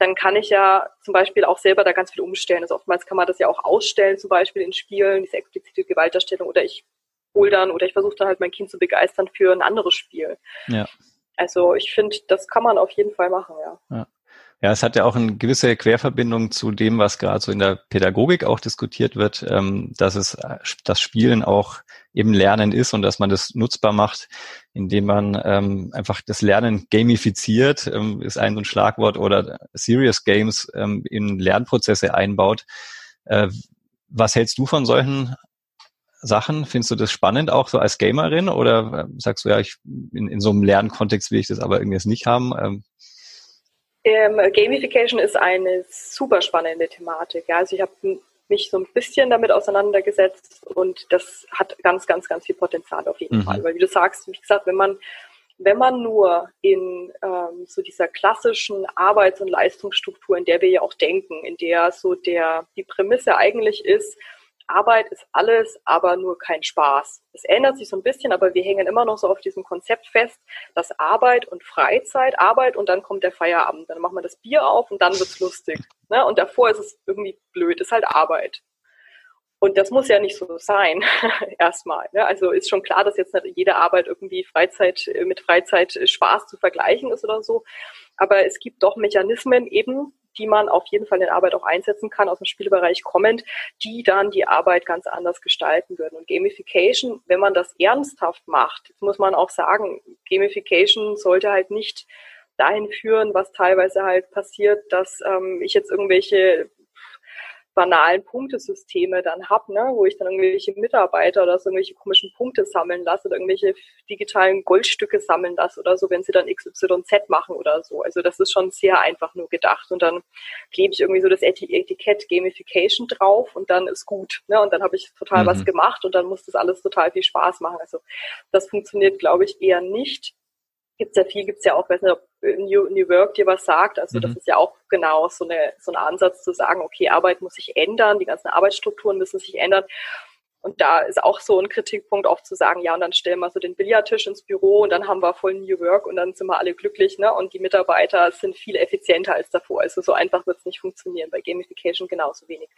dann kann ich ja zum Beispiel auch selber da ganz viel umstellen. Also oftmals kann man das ja auch ausstellen, zum Beispiel in Spielen, diese explizite Gewalterstellung oder ich hole dann oder ich versuche dann halt mein Kind zu begeistern für ein anderes Spiel. Ja. Also ich finde, das kann man auf jeden Fall machen, ja. ja. Ja, es hat ja auch eine gewisse Querverbindung zu dem, was gerade so in der Pädagogik auch diskutiert wird, ähm, dass es das Spielen auch eben Lernen ist und dass man das nutzbar macht, indem man ähm, einfach das Lernen gamifiziert, ähm, ist ein so ein Schlagwort, oder Serious Games in Lernprozesse einbaut. Äh, was hältst du von solchen Sachen? Findest du das spannend auch so als Gamerin oder äh, sagst du ja, ich in, in so einem Lernkontext will ich das aber irgendwie jetzt nicht haben? Ähm, Gamification ist eine super spannende Thematik. Ja. Also ich habe mich so ein bisschen damit auseinandergesetzt und das hat ganz, ganz, ganz viel Potenzial auf jeden mhm. Fall. Weil wie du sagst, wie gesagt, wenn man wenn man nur in ähm, so dieser klassischen Arbeits- und Leistungsstruktur, in der wir ja auch denken, in der so der die Prämisse eigentlich ist, Arbeit ist alles, aber nur kein Spaß. Es ändert sich so ein bisschen, aber wir hängen immer noch so auf diesem Konzept fest, dass Arbeit und Freizeit, Arbeit und dann kommt der Feierabend. Dann macht man das Bier auf und dann wird's lustig. Ne? Und davor ist es irgendwie blöd, ist halt Arbeit. Und das muss ja nicht so sein, [LAUGHS] erstmal. Ne? Also ist schon klar, dass jetzt nicht jede Arbeit irgendwie Freizeit mit Freizeit Spaß zu vergleichen ist oder so. Aber es gibt doch Mechanismen eben, die man auf jeden Fall in Arbeit auch einsetzen kann, aus dem Spielbereich kommend, die dann die Arbeit ganz anders gestalten würden. Und Gamification, wenn man das ernsthaft macht, muss man auch sagen, Gamification sollte halt nicht dahin führen, was teilweise halt passiert, dass ähm, ich jetzt irgendwelche banalen Punktesysteme dann habe, ne, wo ich dann irgendwelche Mitarbeiter oder so irgendwelche komischen Punkte sammeln lasse oder irgendwelche digitalen Goldstücke sammeln lasse oder so, wenn sie dann XYZ machen oder so. Also das ist schon sehr einfach nur gedacht. Und dann klebe ich irgendwie so das Etikett Gamification drauf und dann ist gut. Ne? Und dann habe ich total mhm. was gemacht und dann muss das alles total viel Spaß machen. Also das funktioniert, glaube ich, eher nicht gibt es ja viel, gibt es ja auch, weiß nicht, ob New, New Work dir was sagt. Also mhm. das ist ja auch genau so, eine, so ein Ansatz zu sagen, okay, Arbeit muss sich ändern, die ganzen Arbeitsstrukturen müssen sich ändern. Und da ist auch so ein Kritikpunkt oft zu sagen, ja, und dann stellen wir so den Billardtisch ins Büro und dann haben wir voll New Work und dann sind wir alle glücklich, ne? Und die Mitarbeiter sind viel effizienter als davor. Also so einfach wird es nicht funktionieren, bei Gamification genauso wenig.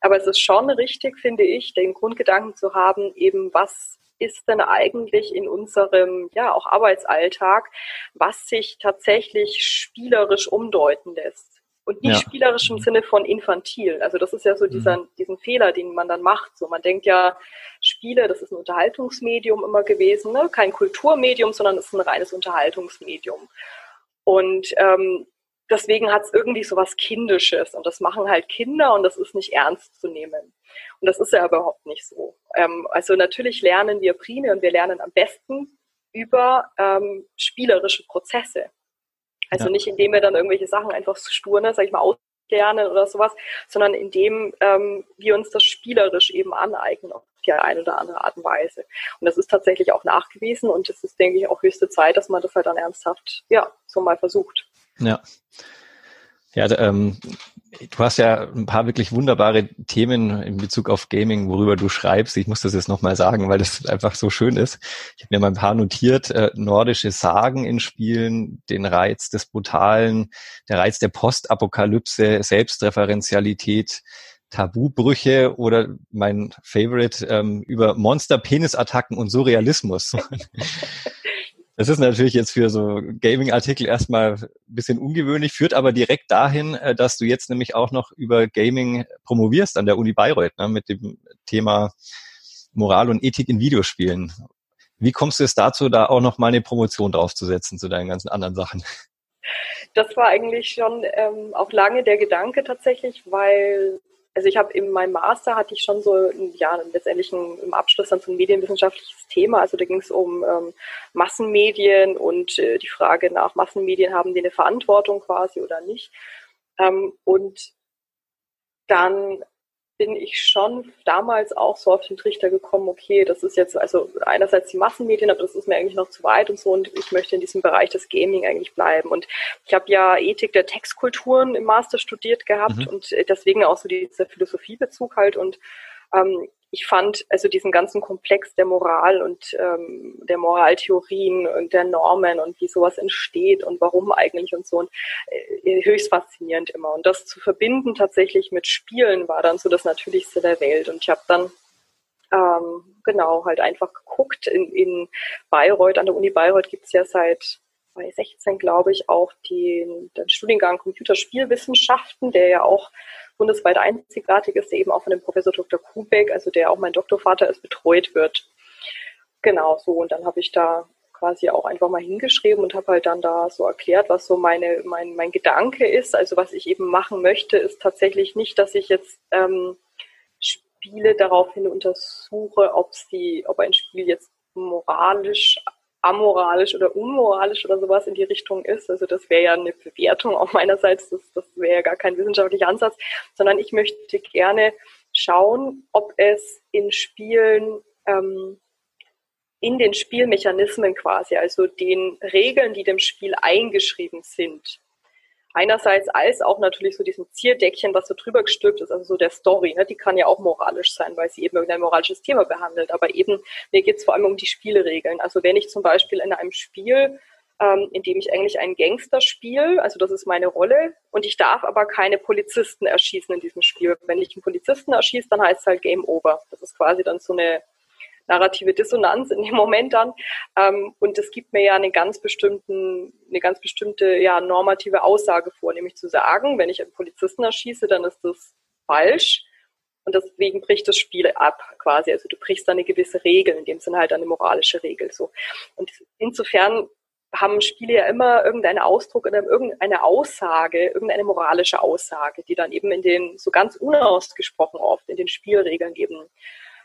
Aber es ist schon richtig, finde ich, den Grundgedanken zu haben, eben was ist denn eigentlich in unserem, ja, auch Arbeitsalltag, was sich tatsächlich spielerisch umdeuten lässt? Und nicht ja. spielerisch im Sinne von infantil. Also das ist ja so mhm. dieser, diesen Fehler, den man dann macht. So, man denkt ja, Spiele, das ist ein Unterhaltungsmedium immer gewesen, ne? kein Kulturmedium, sondern es ist ein reines Unterhaltungsmedium. Und ähm, deswegen hat es irgendwie so was Kindisches und das machen halt Kinder und das ist nicht ernst zu nehmen. Und das ist ja überhaupt nicht so. Ähm, also natürlich lernen wir primär und wir lernen am besten über ähm, spielerische Prozesse. Also ja. nicht indem wir dann irgendwelche Sachen einfach stur, ne, sag ich mal, auslernen oder sowas, sondern indem ähm, wir uns das spielerisch eben aneignen. Ob die eine oder andere Art und Weise. Und das ist tatsächlich auch nachgewiesen und es ist, denke ich, auch höchste Zeit, dass man das halt dann ernsthaft, ja, so mal versucht. Ja. Ja, ähm, du hast ja ein paar wirklich wunderbare Themen in Bezug auf Gaming, worüber du schreibst. Ich muss das jetzt nochmal sagen, weil das einfach so schön ist. Ich habe mir mal ein paar notiert. Äh, nordische Sagen in Spielen, den Reiz des Brutalen, der Reiz der Postapokalypse, Selbstreferenzialität, Tabubrüche oder mein Favorite ähm, über Monster-Penisattacken und Surrealismus. [LAUGHS] Das ist natürlich jetzt für so Gaming-Artikel erstmal ein bisschen ungewöhnlich, führt aber direkt dahin, äh, dass du jetzt nämlich auch noch über Gaming promovierst an der Uni Bayreuth ne, mit dem Thema Moral und Ethik in Videospielen. Wie kommst du es dazu, da auch noch mal eine Promotion draufzusetzen zu deinen ganzen anderen Sachen? Das war eigentlich schon ähm, auch lange der Gedanke tatsächlich, weil also ich habe in meinem Master hatte ich schon so ja letztendlich ein, im Abschluss dann so ein medienwissenschaftliches Thema. Also da ging es um ähm, Massenmedien und äh, die Frage nach Massenmedien haben die eine Verantwortung quasi oder nicht. Ähm, und dann bin ich schon damals auch so auf den Trichter gekommen, okay, das ist jetzt also einerseits die Massenmedien, aber das ist mir eigentlich noch zu weit und so und ich möchte in diesem Bereich des Gaming eigentlich bleiben. Und ich habe ja Ethik der Textkulturen im Master studiert gehabt mhm. und deswegen auch so dieser Philosophiebezug halt und ähm, ich fand also diesen ganzen Komplex der Moral und ähm, der Moraltheorien und der Normen und wie sowas entsteht und warum eigentlich und so und äh, höchst faszinierend immer. Und das zu verbinden tatsächlich mit Spielen war dann so das Natürlichste der Welt. Und ich habe dann ähm, genau halt einfach geguckt. In, in Bayreuth, an der Uni Bayreuth gibt's ja seit 2016, glaube ich, auch den, den Studiengang Computerspielwissenschaften, der ja auch bundesweit einzigartig ist, eben auch von dem Professor Dr. Kubeck, also der auch mein Doktorvater ist, betreut wird. Genau so. Und dann habe ich da quasi auch einfach mal hingeschrieben und habe halt dann da so erklärt, was so meine, mein, mein Gedanke ist. Also was ich eben machen möchte, ist tatsächlich nicht, dass ich jetzt ähm, Spiele daraufhin untersuche, ob sie, ob ein Spiel jetzt moralisch amoralisch oder unmoralisch oder sowas in die Richtung ist. Also das wäre ja eine Bewertung auch meinerseits, das, das wäre ja gar kein wissenschaftlicher Ansatz, sondern ich möchte gerne schauen, ob es in Spielen, ähm, in den Spielmechanismen quasi, also den Regeln, die dem Spiel eingeschrieben sind, einerseits als auch natürlich so diesem Zierdeckchen, was so drüber gestülpt ist, also so der Story, ne, die kann ja auch moralisch sein, weil sie eben irgendein moralisches Thema behandelt. Aber eben, mir geht es vor allem um die Spielregeln. Also wenn ich zum Beispiel in einem Spiel ähm, in dem ich eigentlich einen Gangster spiele, also das ist meine Rolle, und ich darf aber keine Polizisten erschießen in diesem Spiel. Wenn ich einen Polizisten erschieße, dann heißt es halt Game Over. Das ist quasi dann so eine narrative Dissonanz in dem Moment dann. Ähm, und es gibt mir ja eine ganz bestimmten, eine ganz bestimmte ja, normative Aussage vor, nämlich zu sagen, wenn ich einen Polizisten erschieße, dann ist das falsch. Und deswegen bricht das Spiel ab, quasi. Also du brichst da eine gewisse Regel, in dem Sinne halt eine moralische Regel, so. Und insofern haben Spiele ja immer irgendeinen Ausdruck oder irgendeine Aussage, irgendeine moralische Aussage, die dann eben in den, so ganz unausgesprochen oft, in den Spielregeln eben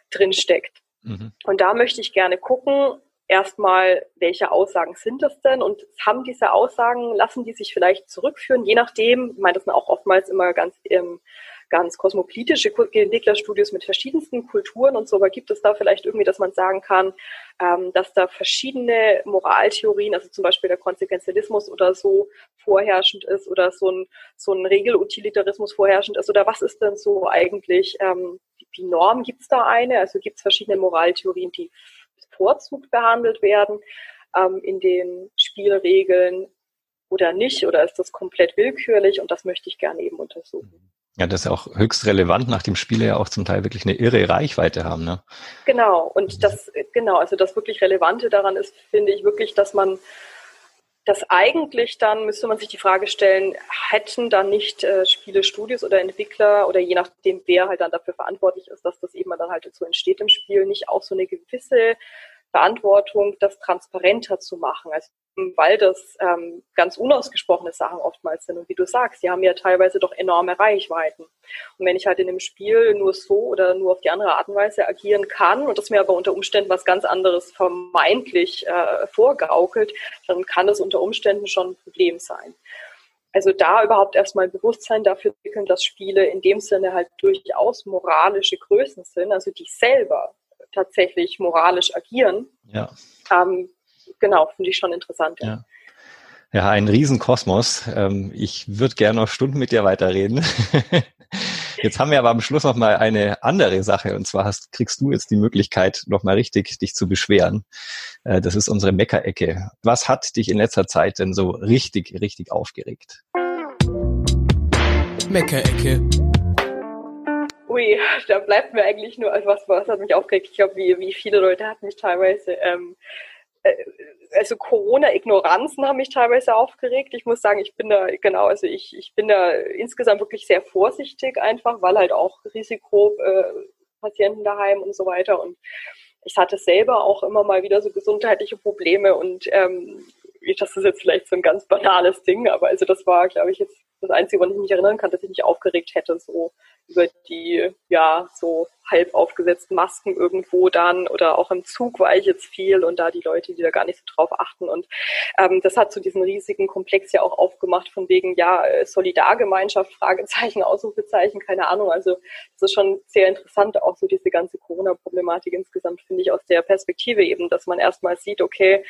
drinsteckt. Mhm. Und da möchte ich gerne gucken, erstmal, welche Aussagen sind das denn? Und haben diese Aussagen, lassen die sich vielleicht zurückführen, je nachdem, ich meine, das sind auch oftmals immer ganz, ähm, ganz kosmopolitische Entwicklerstudios mit verschiedensten Kulturen und so, aber gibt es da vielleicht irgendwie, dass man sagen kann, ähm, dass da verschiedene Moraltheorien, also zum Beispiel der Konsequenzialismus oder so vorherrschend ist oder so ein, so ein Regelutilitarismus vorherrschend ist? Oder was ist denn so eigentlich ähm, die Norm? Gibt es da eine? Also gibt es verschiedene Moraltheorien, die bevorzugt behandelt werden ähm, in den Spielregeln oder nicht? Oder ist das komplett willkürlich? Und das möchte ich gerne eben untersuchen. Ja, das ist ja auch höchst relevant, nachdem Spiele ja auch zum Teil wirklich eine irre Reichweite haben. Ne? Genau, und das, genau, also das wirklich Relevante daran ist, finde ich wirklich, dass man das eigentlich dann müsste man sich die Frage stellen, hätten dann nicht äh, Spielestudios oder Entwickler oder je nachdem, wer halt dann dafür verantwortlich ist, dass das eben dann halt so entsteht im Spiel, nicht auch so eine gewisse Verantwortung, das transparenter zu machen. Also weil das ähm, ganz unausgesprochene Sachen oftmals sind. Und wie du sagst, die haben ja teilweise doch enorme Reichweiten. Und wenn ich halt in dem Spiel nur so oder nur auf die andere Art und Weise agieren kann und das mir aber unter Umständen was ganz anderes vermeintlich äh, vorgaukelt, dann kann das unter Umständen schon ein Problem sein. Also da überhaupt erstmal Bewusstsein dafür entwickeln, dass Spiele in dem Sinne halt durchaus moralische Größen sind, also die selber tatsächlich moralisch agieren. Ja. Ähm, genau, finde ich schon interessant. Ja. ja. Ja, ein Riesenkosmos. Ähm, ich würde gerne noch Stunden mit dir weiterreden. [LAUGHS] Jetzt haben wir aber am Schluss noch mal eine andere Sache und zwar hast, kriegst du jetzt die Möglichkeit, noch mal richtig dich zu beschweren. Äh, das ist unsere Meckerecke. Was hat dich in letzter Zeit denn so richtig, richtig aufgeregt? Meckerecke. Ui, da bleibt mir eigentlich nur, also was, hat mich aufgeregt? Ich glaube, wie, wie viele Leute hat mich teilweise ähm, äh, also Corona-Ignoranzen haben mich teilweise aufgeregt. Ich muss sagen, ich bin da, genau, also ich, ich bin da insgesamt wirklich sehr vorsichtig einfach, weil halt auch Risikopatienten äh, daheim und so weiter. Und ich hatte selber auch immer mal wieder so gesundheitliche Probleme und ähm, das ist jetzt vielleicht so ein ganz banales Ding, aber also das war, glaube ich, jetzt das Einzige, woran ich mich erinnern kann, dass ich mich aufgeregt hätte, so über die, ja, so halb aufgesetzten Masken irgendwo dann oder auch im Zug war ich jetzt viel und da die Leute, die da gar nicht so drauf achten. Und ähm, das hat so diesen riesigen Komplex ja auch aufgemacht von wegen, ja, Solidargemeinschaft, Fragezeichen, [LAUGHS] Ausrufezeichen, keine Ahnung. Also das ist schon sehr interessant, auch so diese ganze Corona-Problematik insgesamt, finde ich, aus der Perspektive eben, dass man erstmal sieht, okay,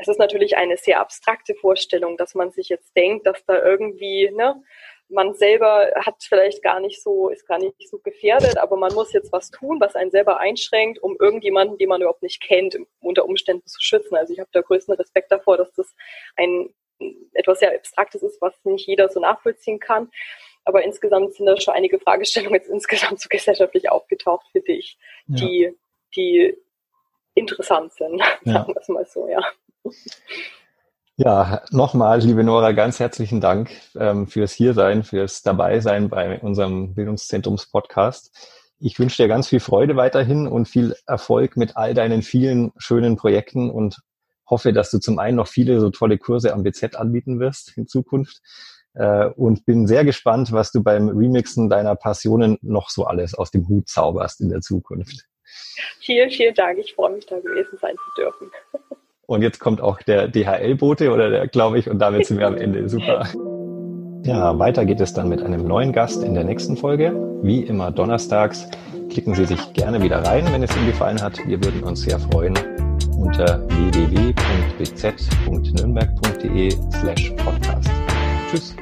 es ist natürlich eine sehr abstrakte Vorstellung, dass man sich jetzt denkt, dass da irgendwie, ne, man selber hat vielleicht gar nicht so, ist gar nicht so gefährdet, aber man muss jetzt was tun, was einen selber einschränkt, um irgendjemanden, den man überhaupt nicht kennt, unter Umständen zu schützen. Also ich habe da größten Respekt davor, dass das ein etwas sehr Abstraktes ist, was nicht jeder so nachvollziehen kann. Aber insgesamt sind da schon einige Fragestellungen jetzt [LAUGHS] insgesamt so gesellschaftlich aufgetaucht, finde ich, ja. die, die interessant sind, ja. [LAUGHS] sagen wir es mal so, ja. Ja, nochmal, liebe Nora, ganz herzlichen Dank ähm, fürs Hiersein, fürs Dabeisein bei unserem Bildungszentrums-Podcast. Ich wünsche dir ganz viel Freude weiterhin und viel Erfolg mit all deinen vielen schönen Projekten und hoffe, dass du zum einen noch viele so tolle Kurse am BZ anbieten wirst in Zukunft äh, und bin sehr gespannt, was du beim Remixen deiner Passionen noch so alles aus dem Hut zauberst in der Zukunft. Vielen, vielen Dank. Ich freue mich, da gewesen sein zu dürfen. Und jetzt kommt auch der DHL-Bote oder der, glaube ich, und damit sind wir am Ende. Super. Ja, weiter geht es dann mit einem neuen Gast in der nächsten Folge. Wie immer donnerstags. Klicken Sie sich gerne wieder rein, wenn es Ihnen gefallen hat. Wir würden uns sehr freuen unter www.bz.nürnberg.de slash podcast. Tschüss.